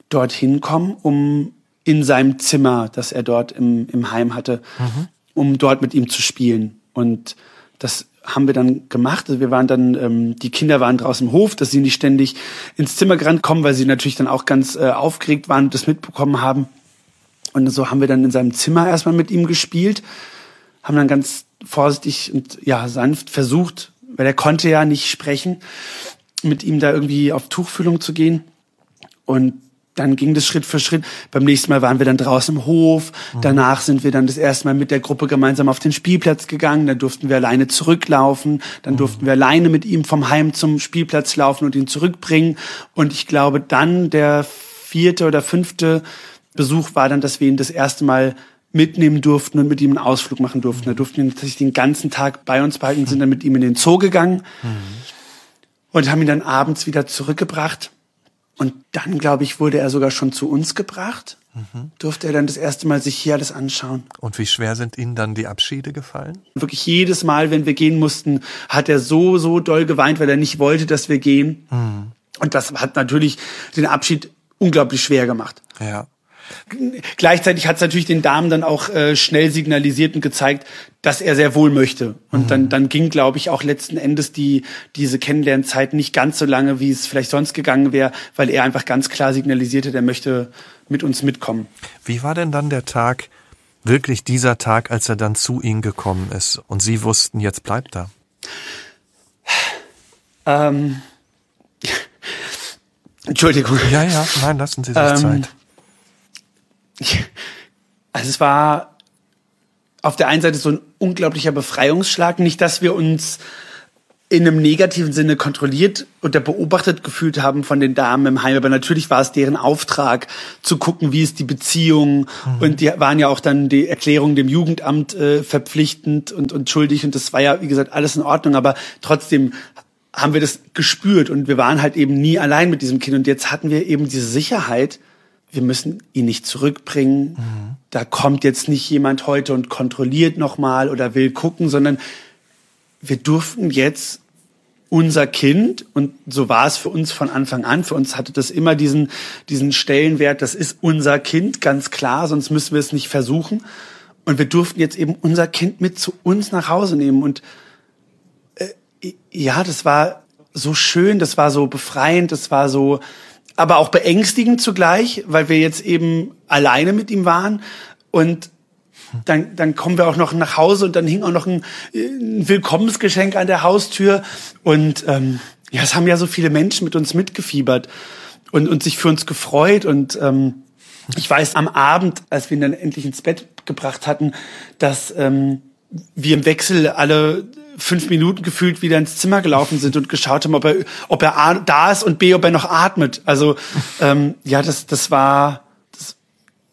dorthin kommen, um in seinem Zimmer, das er dort im, im Heim hatte, mhm. um dort mit ihm zu spielen. Und das haben wir dann gemacht. Also wir waren dann, ähm, die Kinder waren draußen im Hof, dass sie nicht ständig ins Zimmer gerannt kommen, weil sie natürlich dann auch ganz äh, aufgeregt waren und das mitbekommen haben. Und so haben wir dann in seinem Zimmer erstmal mit ihm gespielt, haben dann ganz vorsichtig und ja sanft versucht, weil er konnte ja nicht sprechen, mit ihm da irgendwie auf Tuchfühlung zu gehen. Und dann ging das Schritt für Schritt. Beim nächsten Mal waren wir dann draußen im Hof. Mhm. Danach sind wir dann das erste Mal mit der Gruppe gemeinsam auf den Spielplatz gegangen. Dann durften wir alleine zurücklaufen. Dann mhm. durften wir alleine mit ihm vom Heim zum Spielplatz laufen und ihn zurückbringen. Und ich glaube, dann der vierte oder fünfte Besuch war dann, dass wir ihn das erste Mal mitnehmen durften und mit ihm einen Ausflug machen durften. Da durften wir tatsächlich den ganzen Tag bei uns behalten, sind dann mit ihm in den Zoo gegangen mhm. und haben ihn dann abends wieder zurückgebracht. Und dann, glaube ich, wurde er sogar schon zu uns gebracht. Mhm. Durfte er dann das erste Mal sich hier alles anschauen. Und wie schwer sind Ihnen dann die Abschiede gefallen? Wirklich jedes Mal, wenn wir gehen mussten, hat er so, so doll geweint, weil er nicht wollte, dass wir gehen. Mhm. Und das hat natürlich den Abschied unglaublich schwer gemacht. Ja. Gleichzeitig hat es natürlich den Damen dann auch äh, schnell signalisiert und gezeigt, dass er sehr wohl möchte. Und mhm. dann, dann ging, glaube ich, auch letzten Endes die, diese Kennenlernzeit nicht ganz so lange, wie es vielleicht sonst gegangen wäre, weil er einfach ganz klar signalisierte, er möchte mit uns mitkommen. Wie war denn dann der Tag, wirklich dieser Tag, als er dann zu Ihnen gekommen ist und Sie wussten, jetzt bleibt er? Ähm, Entschuldigung. Ja, ja, nein, lassen Sie sich ähm, Zeit. Also es war auf der einen Seite so ein unglaublicher Befreiungsschlag. Nicht, dass wir uns in einem negativen Sinne kontrolliert oder beobachtet gefühlt haben von den Damen im Heim, aber natürlich war es deren Auftrag zu gucken, wie ist die Beziehung. Mhm. und die waren ja auch dann die Erklärung dem Jugendamt äh, verpflichtend und, und schuldig. Und das war ja wie gesagt alles in Ordnung, aber trotzdem haben wir das gespürt. Und wir waren halt eben nie allein mit diesem Kind. Und jetzt hatten wir eben diese Sicherheit, wir müssen ihn nicht zurückbringen. Mhm. Da kommt jetzt nicht jemand heute und kontrolliert nochmal oder will gucken, sondern wir durften jetzt unser Kind, und so war es für uns von Anfang an, für uns hatte das immer diesen, diesen Stellenwert, das ist unser Kind, ganz klar, sonst müssen wir es nicht versuchen. Und wir durften jetzt eben unser Kind mit zu uns nach Hause nehmen. Und äh, ja, das war so schön, das war so befreiend, das war so, aber auch beängstigend zugleich, weil wir jetzt eben alleine mit ihm waren. Und dann, dann kommen wir auch noch nach Hause und dann hing auch noch ein, ein Willkommensgeschenk an der Haustür. Und ähm, ja, es haben ja so viele Menschen mit uns mitgefiebert und, und sich für uns gefreut. Und ähm, ich weiß am Abend, als wir ihn dann endlich ins Bett gebracht hatten, dass ähm, wir im Wechsel alle fünf Minuten gefühlt wieder ins Zimmer gelaufen sind und geschaut haben, ob er, ob er A, da ist und B, ob er noch atmet. Also ähm, ja, das, das war, das,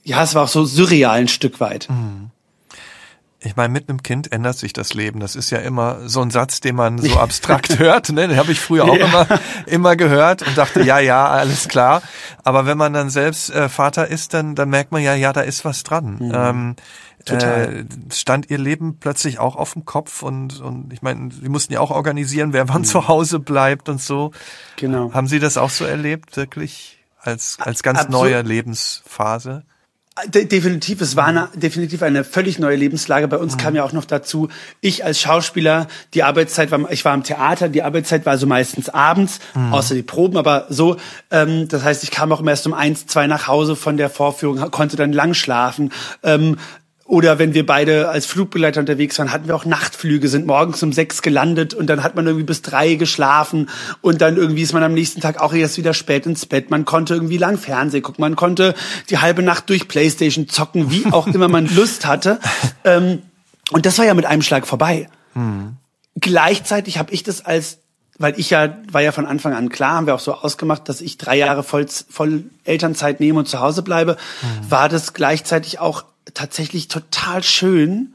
ja, es war auch so surreal ein Stück weit. Mhm. Ich meine, mit einem Kind ändert sich das Leben. Das ist ja immer so ein Satz, den man so abstrakt hört. Ne? Den habe ich früher auch ja. immer, immer gehört und dachte, ja, ja, alles klar. Aber wenn man dann selbst äh, Vater ist, dann, dann merkt man ja, ja, da ist was dran. Mhm. Ähm, Total. Äh, stand ihr Leben plötzlich auch auf dem Kopf und, und ich meine, sie mussten ja auch organisieren, wer wann mhm. zu Hause bleibt und so. Genau. Haben Sie das auch so erlebt, wirklich? Als, als ganz Absolut. neue Lebensphase? De definitiv, es war eine, definitiv eine völlig neue Lebenslage. Bei uns mhm. kam ja auch noch dazu, ich als Schauspieler, die Arbeitszeit war, ich war im Theater, die Arbeitszeit war so meistens abends, mhm. außer die Proben, aber so, ähm, das heißt, ich kam auch erst um eins, zwei nach Hause von der Vorführung, konnte dann lang schlafen. Ähm, oder wenn wir beide als Flugbegleiter unterwegs waren, hatten wir auch Nachtflüge, sind morgens um sechs gelandet und dann hat man irgendwie bis drei geschlafen und dann irgendwie ist man am nächsten Tag auch erst wieder spät ins Bett. Man konnte irgendwie lang Fernsehen gucken, man konnte die halbe Nacht durch Playstation zocken, wie auch immer man Lust hatte. Ähm, und das war ja mit einem Schlag vorbei. Hm. Gleichzeitig habe ich das als weil ich ja, war ja von Anfang an klar, haben wir auch so ausgemacht, dass ich drei Jahre voll, voll Elternzeit nehme und zu Hause bleibe, mhm. war das gleichzeitig auch tatsächlich total schön,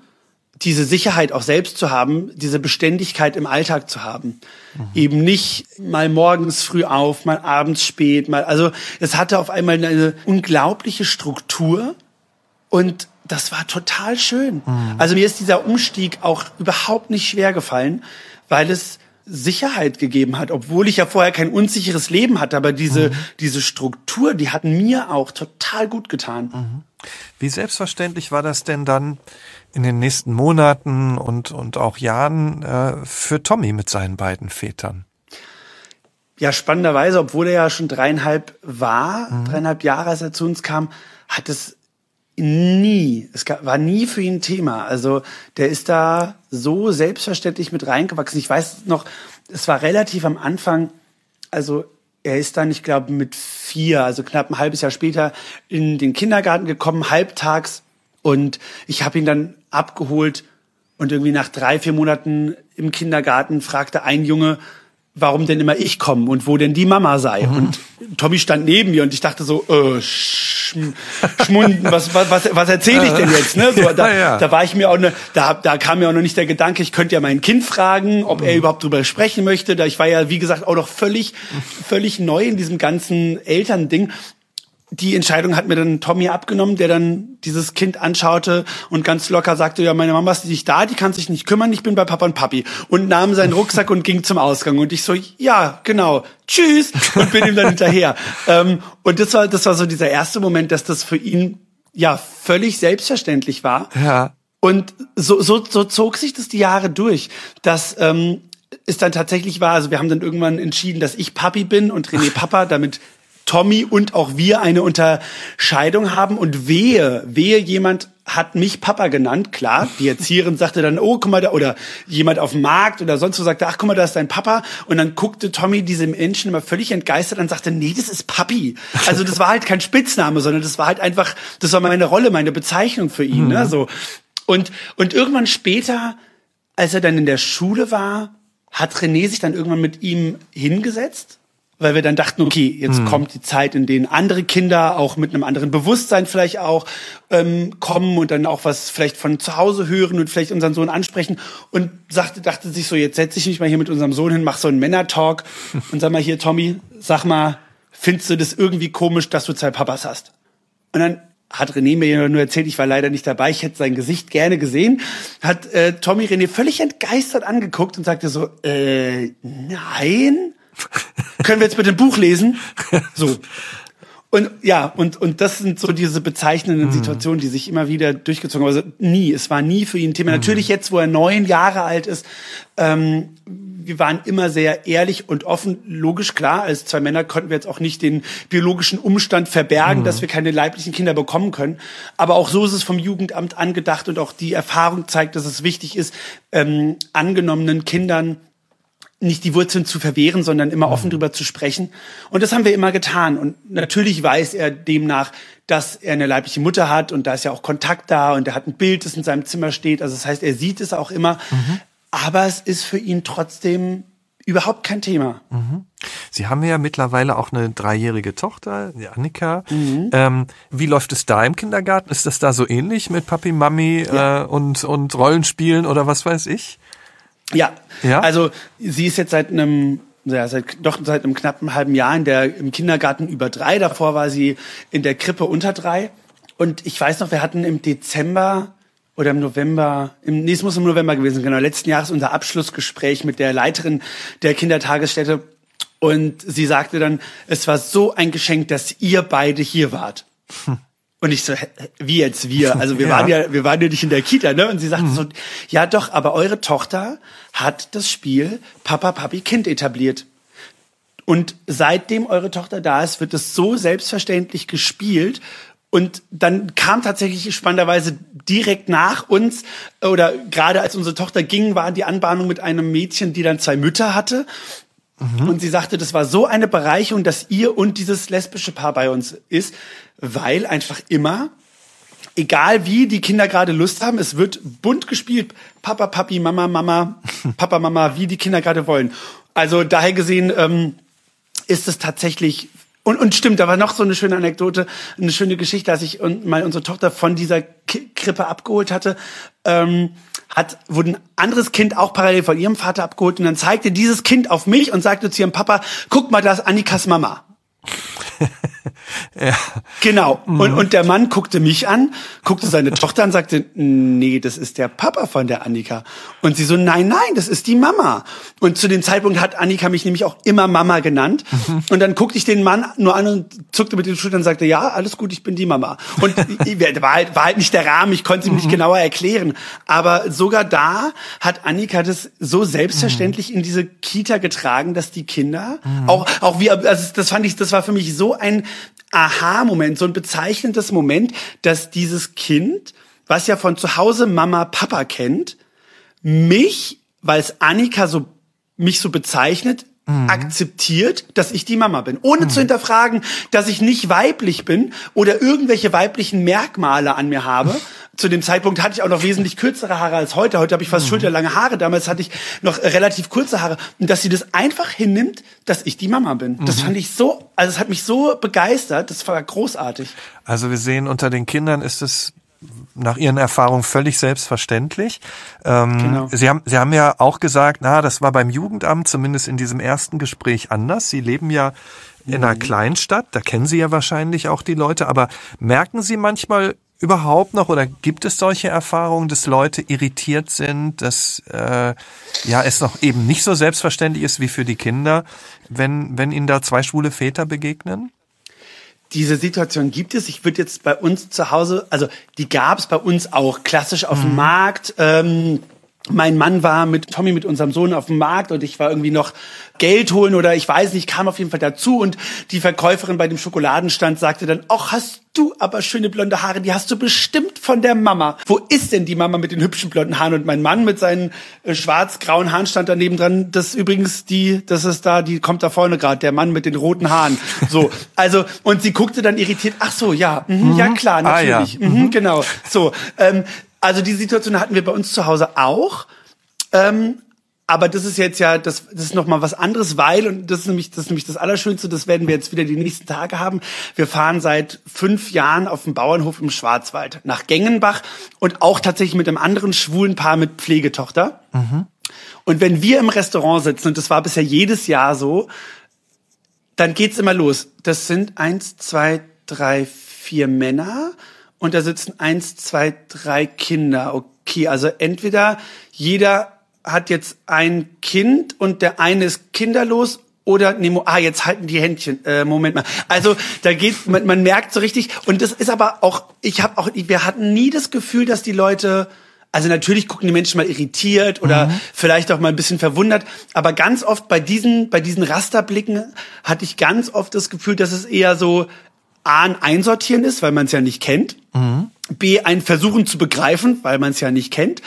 diese Sicherheit auch selbst zu haben, diese Beständigkeit im Alltag zu haben. Mhm. Eben nicht mal morgens früh auf, mal abends spät, mal, also es hatte auf einmal eine unglaubliche Struktur und das war total schön. Mhm. Also mir ist dieser Umstieg auch überhaupt nicht schwer gefallen, weil es Sicherheit gegeben hat, obwohl ich ja vorher kein unsicheres Leben hatte, aber diese, mhm. diese Struktur, die hat mir auch total gut getan. Mhm. Wie selbstverständlich war das denn dann in den nächsten Monaten und, und auch Jahren äh, für Tommy mit seinen beiden Vätern? Ja, spannenderweise, obwohl er ja schon dreieinhalb war, mhm. dreieinhalb Jahre, als er zu uns kam, hat es nie, es war nie für ihn Thema. Also der ist da so selbstverständlich mit reingewachsen. Ich weiß noch, es war relativ am Anfang, also er ist dann, ich glaube, mit vier, also knapp ein halbes Jahr später, in den Kindergarten gekommen, halbtags. Und ich habe ihn dann abgeholt und irgendwie nach drei, vier Monaten im Kindergarten fragte ein Junge, warum denn immer ich komme und wo denn die Mama sei. Mhm. Und Tommy stand neben mir und ich dachte so, äh, schm, schmunden, was, was, was, was erzähle ich denn jetzt? Ne? So, da, ja. da war ich mir auch ne, da, da kam mir auch noch nicht der Gedanke, ich könnte ja mein Kind fragen, ob mhm. er überhaupt drüber sprechen möchte. Da ich war ja, wie gesagt, auch noch völlig, völlig neu in diesem ganzen Elternding die Entscheidung hat mir dann Tommy abgenommen, der dann dieses Kind anschaute und ganz locker sagte, ja, meine Mama ist nicht da, die kann sich nicht kümmern, ich bin bei Papa und Papi. Und nahm seinen Rucksack und ging zum Ausgang. Und ich so, ja, genau, tschüss, und bin ihm dann hinterher. Ähm, und das war, das war so dieser erste Moment, dass das für ihn ja völlig selbstverständlich war. Ja. Und so, so, so zog sich das die Jahre durch, dass ähm, es dann tatsächlich war, also wir haben dann irgendwann entschieden, dass ich Papi bin und René Papa, damit Tommy und auch wir eine Unterscheidung haben und wehe, wehe jemand hat mich Papa genannt, klar. Die Erzieherin sagte dann, oh, guck mal da, oder jemand auf dem Markt oder sonst wo sagte, ach, guck mal, da ist dein Papa. Und dann guckte Tommy diese Menschen immer völlig entgeistert und sagte, nee, das ist Papi. Also das war halt kein Spitzname, sondern das war halt einfach, das war meine Rolle, meine Bezeichnung für ihn, ne, mhm. ne, so. Und, und irgendwann später, als er dann in der Schule war, hat René sich dann irgendwann mit ihm hingesetzt weil wir dann dachten, okay, jetzt mhm. kommt die Zeit, in denen andere Kinder auch mit einem anderen Bewusstsein vielleicht auch ähm, kommen und dann auch was vielleicht von zu Hause hören und vielleicht unseren Sohn ansprechen und sagte, dachte sich so, jetzt setze ich mich mal hier mit unserem Sohn hin, mach so einen Männer-Talk und sag mal hier, Tommy, sag mal, findest du das irgendwie komisch, dass du zwei Papas hast? Und dann hat René mir nur erzählt, ich war leider nicht dabei, ich hätte sein Gesicht gerne gesehen, hat äh, Tommy René völlig entgeistert angeguckt und sagte so, äh, nein? Können wir jetzt mit dem Buch lesen? So. Und ja, und, und das sind so diese bezeichnenden mhm. Situationen, die sich immer wieder durchgezogen haben. Also nie, es war nie für ihn ein Thema. Mhm. Natürlich jetzt, wo er neun Jahre alt ist, ähm, wir waren immer sehr ehrlich und offen. Logisch, klar, als zwei Männer konnten wir jetzt auch nicht den biologischen Umstand verbergen, mhm. dass wir keine leiblichen Kinder bekommen können. Aber auch so ist es vom Jugendamt angedacht und auch die Erfahrung zeigt, dass es wichtig ist, ähm, angenommenen Kindern nicht die Wurzeln zu verwehren, sondern immer offen mhm. drüber zu sprechen. Und das haben wir immer getan. Und natürlich weiß er demnach, dass er eine leibliche Mutter hat und da ist ja auch Kontakt da und er hat ein Bild, das in seinem Zimmer steht. Also das heißt, er sieht es auch immer. Mhm. Aber es ist für ihn trotzdem überhaupt kein Thema. Mhm. Sie haben ja mittlerweile auch eine dreijährige Tochter, die Annika. Mhm. Ähm, wie läuft es da im Kindergarten? Ist das da so ähnlich mit Papi, Mami ja. äh, und, und Rollenspielen oder was weiß ich? Ja. ja, also sie ist jetzt seit einem ja, seit, doch seit einem knappen halben Jahr in der, im Kindergarten über drei. Davor war sie in der Krippe unter drei. Und ich weiß noch, wir hatten im Dezember oder im November, im, nee, es muss im November gewesen, genau, letzten Jahres unser Abschlussgespräch mit der Leiterin der Kindertagesstätte. Und sie sagte dann, es war so ein Geschenk, dass ihr beide hier wart. Hm. Und ich so, wie jetzt wir? Also wir ja. waren ja, wir waren ja nicht in der Kita, ne? Und sie sagte mhm. so, ja doch, aber eure Tochter hat das Spiel Papa, Papi, Kind etabliert. Und seitdem eure Tochter da ist, wird es so selbstverständlich gespielt. Und dann kam tatsächlich spannenderweise direkt nach uns, oder gerade als unsere Tochter ging, war die Anbahnung mit einem Mädchen, die dann zwei Mütter hatte. Mhm. Und sie sagte, das war so eine Bereicherung, dass ihr und dieses lesbische Paar bei uns ist, weil einfach immer, egal wie die Kinder gerade Lust haben, es wird bunt gespielt. Papa, Papi, Mama, Mama, Papa, Mama, wie die Kinder gerade wollen. Also daher gesehen ähm, ist es tatsächlich und, und stimmt, da war noch so eine schöne Anekdote, eine schöne Geschichte, als ich mal unsere Tochter von dieser Krippe abgeholt hatte. Ähm, hat, wurde ein anderes Kind auch parallel von ihrem Vater abgeholt und dann zeigte dieses Kind auf mich und sagte zu ihrem Papa, guck mal, das ist Annikas Mama. ja. Genau. Mhm. Und, und der Mann guckte mich an, guckte seine Tochter an, sagte, nee, das ist der Papa von der Annika. Und sie so, nein, nein, das ist die Mama. Und zu dem Zeitpunkt hat Annika mich nämlich auch immer Mama genannt. Mhm. Und dann guckte ich den Mann nur an und zuckte mit den Schultern und sagte, ja, alles gut, ich bin die Mama. Und war halt, war halt nicht der Rahmen, ich konnte ihm mhm. nicht genauer erklären. Aber sogar da hat Annika das so selbstverständlich mhm. in diese Kita getragen, dass die Kinder mhm. auch, auch wie, also das fand ich, das war für mich so ein Aha-Moment, so ein bezeichnendes Moment, dass dieses Kind, was ja von zu Hause Mama, Papa kennt, mich, weil es Annika so mich so bezeichnet, mhm. akzeptiert, dass ich die Mama bin, ohne mhm. zu hinterfragen, dass ich nicht weiblich bin oder irgendwelche weiblichen Merkmale an mir habe. Zu dem Zeitpunkt hatte ich auch noch wesentlich kürzere Haare als heute. Heute habe ich fast mhm. schulterlange Haare. Damals hatte ich noch relativ kurze Haare. Und dass sie das einfach hinnimmt, dass ich die Mama bin. Das mhm. fand ich so, also es hat mich so begeistert. Das war großartig. Also wir sehen, unter den Kindern ist es nach Ihren Erfahrungen völlig selbstverständlich. Ähm, genau. Sie haben, Sie haben ja auch gesagt, na, das war beim Jugendamt zumindest in diesem ersten Gespräch anders. Sie leben ja in einer mhm. Kleinstadt, da kennen Sie ja wahrscheinlich auch die Leute, aber merken Sie manchmal überhaupt noch oder gibt es solche Erfahrungen, dass Leute irritiert sind, dass äh, ja es noch eben nicht so selbstverständlich ist wie für die Kinder, wenn wenn ihnen da zwei schwule Väter begegnen? Diese Situation gibt es. Ich würde jetzt bei uns zu Hause, also die gab es bei uns auch klassisch auf mhm. dem Markt. Ähm, mein Mann war mit Tommy, mit unserem Sohn auf dem Markt und ich war irgendwie noch Geld holen oder ich weiß nicht, kam auf jeden Fall dazu und die Verkäuferin bei dem Schokoladenstand sagte dann, ach, hast du aber schöne blonde Haare, die hast du bestimmt von der Mama. Wo ist denn die Mama mit den hübschen blonden Haaren? Und mein Mann mit seinen äh, schwarz-grauen Haaren stand daneben dran. Das ist übrigens die, das ist da, die kommt da vorne gerade, der Mann mit den roten Haaren. So, also, und sie guckte dann irritiert, ach so, ja, mh, mhm. ja klar, natürlich, ah, ja. Mhm, mhm. genau, so. Ähm, also die Situation hatten wir bei uns zu Hause auch. Ähm, aber das ist jetzt ja, das, das ist noch mal was anderes, weil, und das ist nämlich das, ist nämlich das Allerschönste, das werden wir jetzt wieder die nächsten Tage haben. Wir fahren seit fünf Jahren auf dem Bauernhof im Schwarzwald nach Gengenbach und auch tatsächlich mit einem anderen schwulen Paar mit Pflegetochter. Mhm. Und wenn wir im Restaurant sitzen, und das war bisher jedes Jahr so, dann geht's immer los. Das sind eins, zwei, drei, vier Männer und da sitzen eins, zwei, drei Kinder. Okay, also entweder jeder hat jetzt ein Kind und der eine ist kinderlos oder Nemo, ah, jetzt halten die Händchen. Äh, Moment mal. Also da geht, man, man merkt so richtig. Und das ist aber auch, ich habe auch, wir hatten nie das Gefühl, dass die Leute also natürlich gucken die Menschen mal irritiert oder mhm. vielleicht auch mal ein bisschen verwundert, aber ganz oft bei diesen, bei diesen Rasterblicken hatte ich ganz oft das Gefühl, dass es eher so A, ein Einsortieren ist, weil man es ja nicht kennt, mhm. B, ein Versuchen zu begreifen, weil man es ja nicht kennt,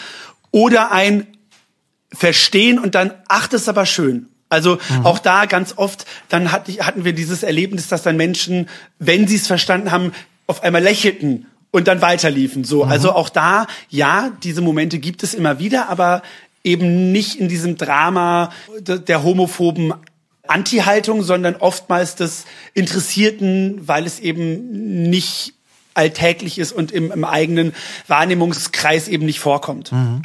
oder ein Verstehen und dann, ach, das ist aber schön. Also mhm. auch da ganz oft, dann hatten wir dieses Erlebnis, dass dann Menschen, wenn sie es verstanden haben, auf einmal lächelten und dann weiterliefen. So, mhm. also auch da, ja, diese Momente gibt es immer wieder, aber eben nicht in diesem Drama der homophoben Anti-Haltung, sondern oftmals des Interessierten, weil es eben nicht alltäglich ist und im, im eigenen Wahrnehmungskreis eben nicht vorkommt. Mhm.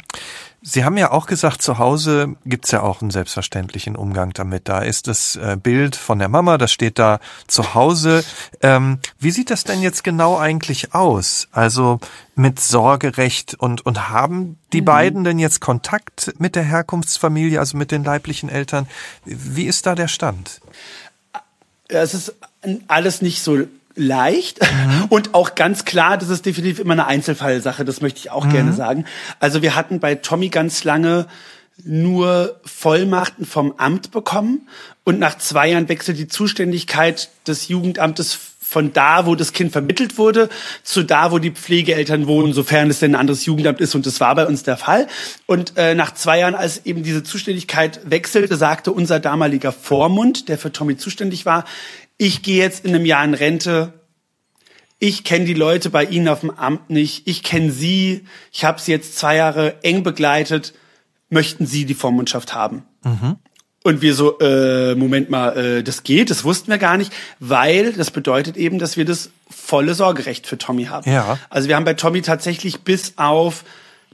Sie haben ja auch gesagt, zu Hause gibt's ja auch einen selbstverständlichen Umgang damit. Da ist das äh, Bild von der Mama, das steht da zu Hause. Ähm, wie sieht das denn jetzt genau eigentlich aus? Also mit Sorgerecht und, und haben die mhm. beiden denn jetzt Kontakt mit der Herkunftsfamilie, also mit den leiblichen Eltern? Wie ist da der Stand? Es ist alles nicht so leicht mhm. und auch ganz klar, das ist definitiv immer eine Einzelfallsache, das möchte ich auch mhm. gerne sagen. Also wir hatten bei Tommy ganz lange nur Vollmachten vom Amt bekommen und nach zwei Jahren wechselt die Zuständigkeit des Jugendamtes von da, wo das Kind vermittelt wurde, zu da, wo die Pflegeeltern wohnen, sofern es denn ein anderes Jugendamt ist. Und das war bei uns der Fall. Und äh, nach zwei Jahren, als eben diese Zuständigkeit wechselte, sagte unser damaliger Vormund, der für Tommy zuständig war, ich gehe jetzt in einem Jahr in Rente, ich kenne die Leute bei Ihnen auf dem Amt nicht, ich kenne Sie, ich habe Sie jetzt zwei Jahre eng begleitet, möchten Sie die Vormundschaft haben? Mhm. Und wir so, äh, Moment mal, äh, das geht, das wussten wir gar nicht, weil das bedeutet eben, dass wir das volle Sorgerecht für Tommy haben. Ja. Also wir haben bei Tommy tatsächlich bis auf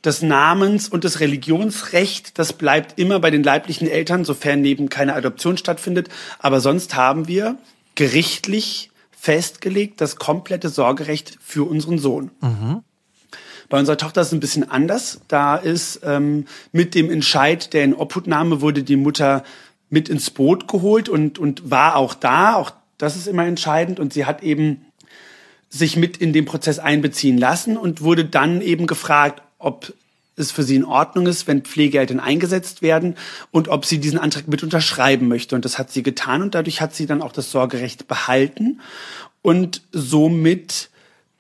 das Namens- und das Religionsrecht, das bleibt immer bei den leiblichen Eltern, sofern neben keine Adoption stattfindet. Aber sonst haben wir gerichtlich festgelegt das komplette Sorgerecht für unseren Sohn. Mhm. Bei unserer Tochter ist es ein bisschen anders. Da ist ähm, mit dem Entscheid der Inobhutnahme wurde die Mutter mit ins Boot geholt und, und war auch da. Auch das ist immer entscheidend. Und sie hat eben sich mit in den Prozess einbeziehen lassen und wurde dann eben gefragt, ob es für sie in Ordnung ist, wenn Pflegeeltern eingesetzt werden und ob sie diesen Antrag mit unterschreiben möchte. Und das hat sie getan und dadurch hat sie dann auch das Sorgerecht behalten. Und somit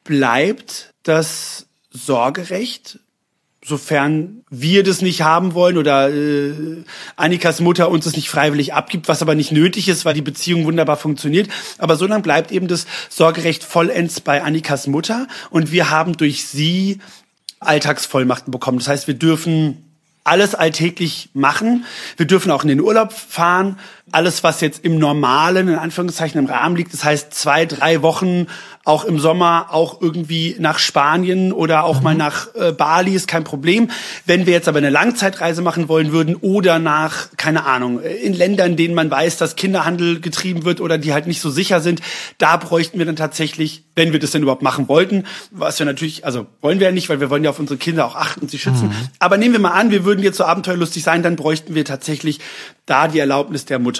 bleibt das Sorgerecht sofern wir das nicht haben wollen oder äh, Annikas Mutter uns das nicht freiwillig abgibt, was aber nicht nötig ist, weil die Beziehung wunderbar funktioniert. Aber so lange bleibt eben das Sorgerecht vollends bei Annikas Mutter und wir haben durch sie Alltagsvollmachten bekommen. Das heißt, wir dürfen alles alltäglich machen. Wir dürfen auch in den Urlaub fahren. Alles, was jetzt im normalen, in Anführungszeichen, im Rahmen liegt. Das heißt, zwei, drei Wochen auch im Sommer auch irgendwie nach Spanien oder auch mhm. mal nach äh, Bali ist kein Problem. Wenn wir jetzt aber eine Langzeitreise machen wollen würden oder nach, keine Ahnung, in Ländern, denen man weiß, dass Kinderhandel getrieben wird oder die halt nicht so sicher sind, da bräuchten wir dann tatsächlich, wenn wir das denn überhaupt machen wollten, was wir natürlich, also wollen wir ja nicht, weil wir wollen ja auf unsere Kinder auch achten und sie schützen. Mhm. Aber nehmen wir mal an, wir würden jetzt so abenteuerlustig sein, dann bräuchten wir tatsächlich da die Erlaubnis der Mutter.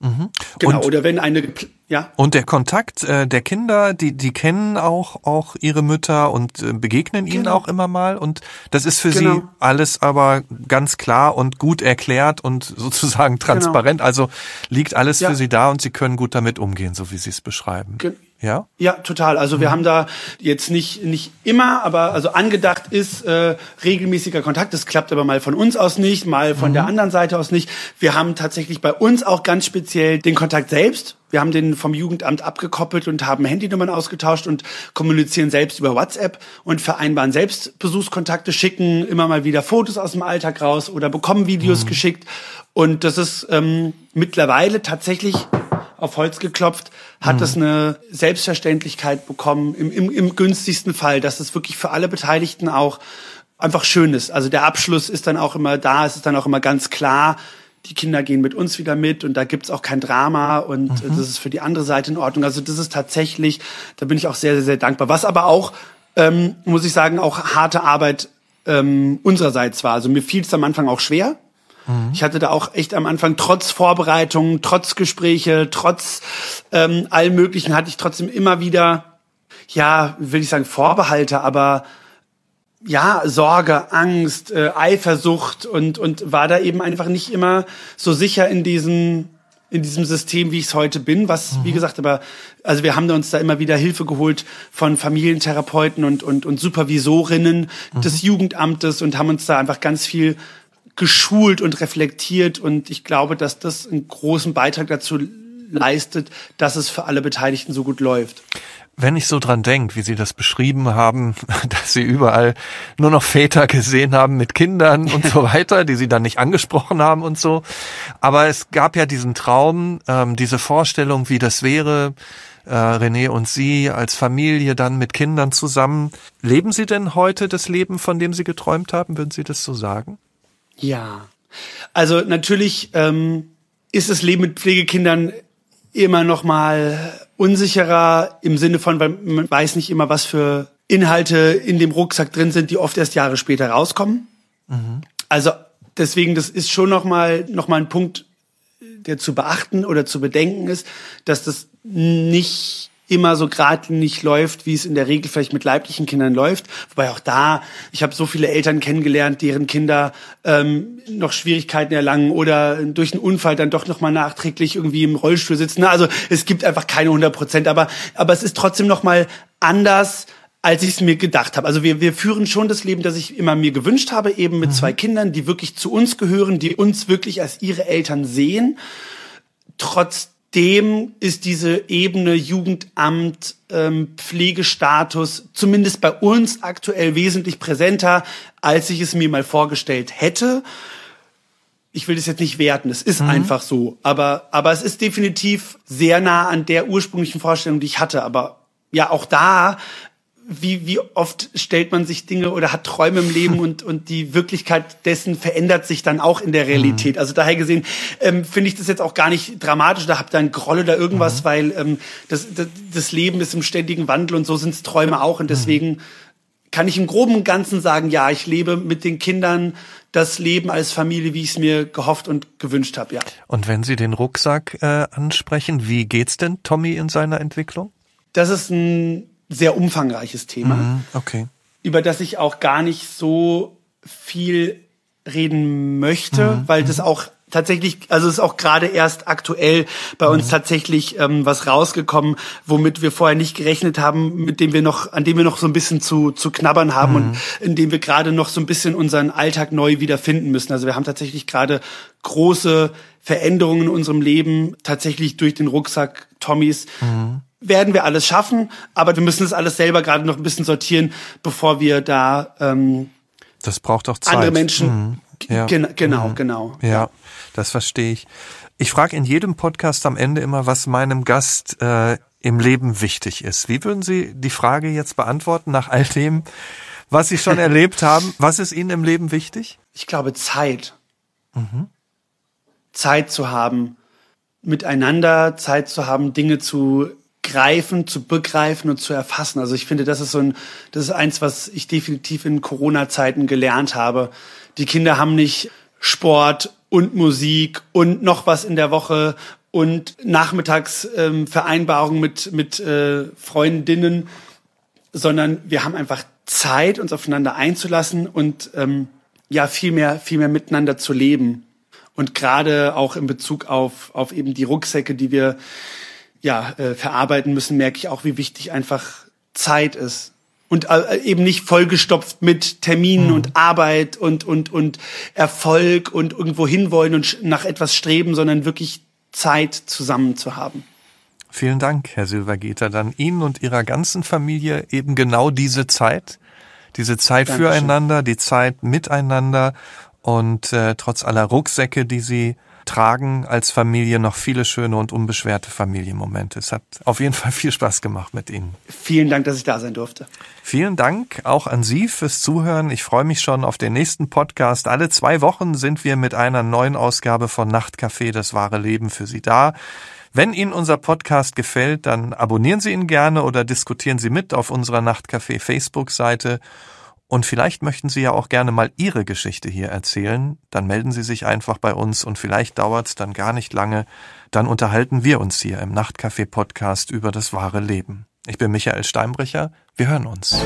Mhm. Genau, und, oder wenn eine, ja. Und der Kontakt äh, der Kinder, die, die kennen auch, auch ihre Mütter und äh, begegnen genau. ihnen auch immer mal. Und das ist für genau. sie alles aber ganz klar und gut erklärt und sozusagen genau. transparent. Genau. Also liegt alles ja. für sie da und sie können gut damit umgehen, so wie sie es beschreiben. Ge ja? Ja, total. Also wir mhm. haben da jetzt nicht nicht immer, aber also angedacht ist äh, regelmäßiger Kontakt. Das klappt aber mal von uns aus nicht, mal von mhm. der anderen Seite aus nicht. Wir haben tatsächlich bei uns auch ganz speziell den Kontakt selbst. Wir haben den vom Jugendamt abgekoppelt und haben Handynummern ausgetauscht und kommunizieren selbst über WhatsApp und vereinbaren selbst Besuchskontakte, schicken immer mal wieder Fotos aus dem Alltag raus oder bekommen Videos mhm. geschickt. Und das ist ähm, mittlerweile tatsächlich auf Holz geklopft, hat mhm. es eine Selbstverständlichkeit bekommen, im, im, im günstigsten Fall, dass es wirklich für alle Beteiligten auch einfach schön ist. Also der Abschluss ist dann auch immer da, es ist dann auch immer ganz klar, die Kinder gehen mit uns wieder mit und da gibt's auch kein Drama und mhm. das ist für die andere Seite in Ordnung. Also das ist tatsächlich, da bin ich auch sehr, sehr, sehr dankbar. Was aber auch, ähm, muss ich sagen, auch harte Arbeit ähm, unsererseits war. Also mir fiel es am Anfang auch schwer, Mhm. Ich hatte da auch echt am Anfang trotz Vorbereitungen, trotz Gespräche, trotz ähm, allem Möglichen hatte ich trotzdem immer wieder, ja, will ich sagen Vorbehalte, aber ja, Sorge, Angst, äh, Eifersucht und, und war da eben einfach nicht immer so sicher in diesem, in diesem System, wie ich es heute bin, was, mhm. wie gesagt, aber, also wir haben uns da immer wieder Hilfe geholt von Familientherapeuten und, und, und Supervisorinnen mhm. des Jugendamtes und haben uns da einfach ganz viel geschult und reflektiert und ich glaube, dass das einen großen Beitrag dazu leistet, dass es für alle Beteiligten so gut läuft. Wenn ich so dran denke, wie Sie das beschrieben haben, dass Sie überall nur noch Väter gesehen haben mit Kindern und so weiter, die Sie dann nicht angesprochen haben und so. Aber es gab ja diesen Traum, ähm, diese Vorstellung, wie das wäre, äh, René und Sie als Familie dann mit Kindern zusammen. Leben Sie denn heute das Leben, von dem Sie geträumt haben? Würden Sie das so sagen? Ja. Also natürlich ähm, ist das Leben mit Pflegekindern immer noch mal unsicherer im Sinne von, weil man weiß nicht immer, was für Inhalte in dem Rucksack drin sind, die oft erst Jahre später rauskommen. Mhm. Also deswegen, das ist schon noch mal noch mal ein Punkt, der zu beachten oder zu bedenken ist, dass das nicht immer so geradlinig läuft, wie es in der Regel vielleicht mit leiblichen Kindern läuft. Wobei auch da, ich habe so viele Eltern kennengelernt, deren Kinder ähm, noch Schwierigkeiten erlangen oder durch einen Unfall dann doch noch mal nachträglich irgendwie im Rollstuhl sitzen. Also es gibt einfach keine 100 Prozent, aber aber es ist trotzdem noch mal anders als ich es mir gedacht habe. Also wir, wir führen schon das Leben, das ich immer mir gewünscht habe, eben mit mhm. zwei Kindern, die wirklich zu uns gehören, die uns wirklich als ihre Eltern sehen. Trotz dem ist diese Ebene Jugendamt, ähm, Pflegestatus zumindest bei uns aktuell wesentlich präsenter, als ich es mir mal vorgestellt hätte. Ich will das jetzt nicht werten, es ist mhm. einfach so, aber aber es ist definitiv sehr nah an der ursprünglichen Vorstellung, die ich hatte, aber ja, auch da wie, wie oft stellt man sich Dinge oder hat Träume im Leben und, und die Wirklichkeit dessen verändert sich dann auch in der Realität. Mhm. Also daher gesehen ähm, finde ich das jetzt auch gar nicht dramatisch oder habt da einen Groll oder irgendwas, mhm. weil ähm, das, das, das Leben ist im ständigen Wandel und so sind Träume auch und deswegen mhm. kann ich im groben und Ganzen sagen, ja, ich lebe mit den Kindern das Leben als Familie, wie ich es mir gehofft und gewünscht habe, ja. Und wenn Sie den Rucksack äh, ansprechen, wie geht's denn Tommy in seiner Entwicklung? Das ist ein sehr umfangreiches Thema, mhm, okay. über das ich auch gar nicht so viel reden möchte, mhm, weil das mhm. auch tatsächlich, also es ist auch gerade erst aktuell bei uns mhm. tatsächlich ähm, was rausgekommen, womit wir vorher nicht gerechnet haben, mit dem wir noch, an dem wir noch so ein bisschen zu zu knabbern haben mhm. und in dem wir gerade noch so ein bisschen unseren Alltag neu wiederfinden müssen. Also wir haben tatsächlich gerade große Veränderungen in unserem Leben tatsächlich durch den Rucksack Tommys. Mhm werden wir alles schaffen, aber wir müssen das alles selber gerade noch ein bisschen sortieren, bevor wir da ähm, das braucht auch Zeit. andere Menschen mhm. ja. Gen genau, mhm. genau. Ja, ja, das verstehe ich. Ich frage in jedem Podcast am Ende immer, was meinem Gast äh, im Leben wichtig ist. Wie würden Sie die Frage jetzt beantworten nach all dem, was Sie schon erlebt haben? Was ist Ihnen im Leben wichtig? Ich glaube Zeit. Mhm. Zeit zu haben, miteinander Zeit zu haben, Dinge zu greifen, zu begreifen und zu erfassen. Also ich finde, das ist so ein, das ist eins, was ich definitiv in Corona-Zeiten gelernt habe. Die Kinder haben nicht Sport und Musik und noch was in der Woche und Nachmittagsvereinbarungen ähm, mit, mit äh, Freundinnen, sondern wir haben einfach Zeit, uns aufeinander einzulassen und ähm, ja, viel mehr, viel mehr miteinander zu leben. Und gerade auch in Bezug auf, auf eben die Rucksäcke, die wir ja, äh, verarbeiten müssen, merke ich auch, wie wichtig einfach Zeit ist. Und äh, eben nicht vollgestopft mit Terminen mhm. und Arbeit und, und, und Erfolg und irgendwo hinwollen und nach etwas streben, sondern wirklich Zeit zusammen zu haben. Vielen Dank, Herr Silvergeter. Dann Ihnen und Ihrer ganzen Familie eben genau diese Zeit, diese Zeit Dankeschön. füreinander, die Zeit miteinander und äh, trotz aller Rucksäcke, die Sie tragen als Familie noch viele schöne und unbeschwerte Familienmomente. Es hat auf jeden Fall viel Spaß gemacht mit Ihnen. Vielen Dank, dass ich da sein durfte. Vielen Dank auch an Sie fürs Zuhören. Ich freue mich schon auf den nächsten Podcast. Alle zwei Wochen sind wir mit einer neuen Ausgabe von Nachtcafé, das wahre Leben für Sie da. Wenn Ihnen unser Podcast gefällt, dann abonnieren Sie ihn gerne oder diskutieren Sie mit auf unserer Nachtcafé Facebook-Seite und vielleicht möchten Sie ja auch gerne mal Ihre Geschichte hier erzählen. Dann melden Sie sich einfach bei uns und vielleicht dauert es dann gar nicht lange. Dann unterhalten wir uns hier im Nachtcafé Podcast über das wahre Leben. Ich bin Michael Steinbrecher. Wir hören uns.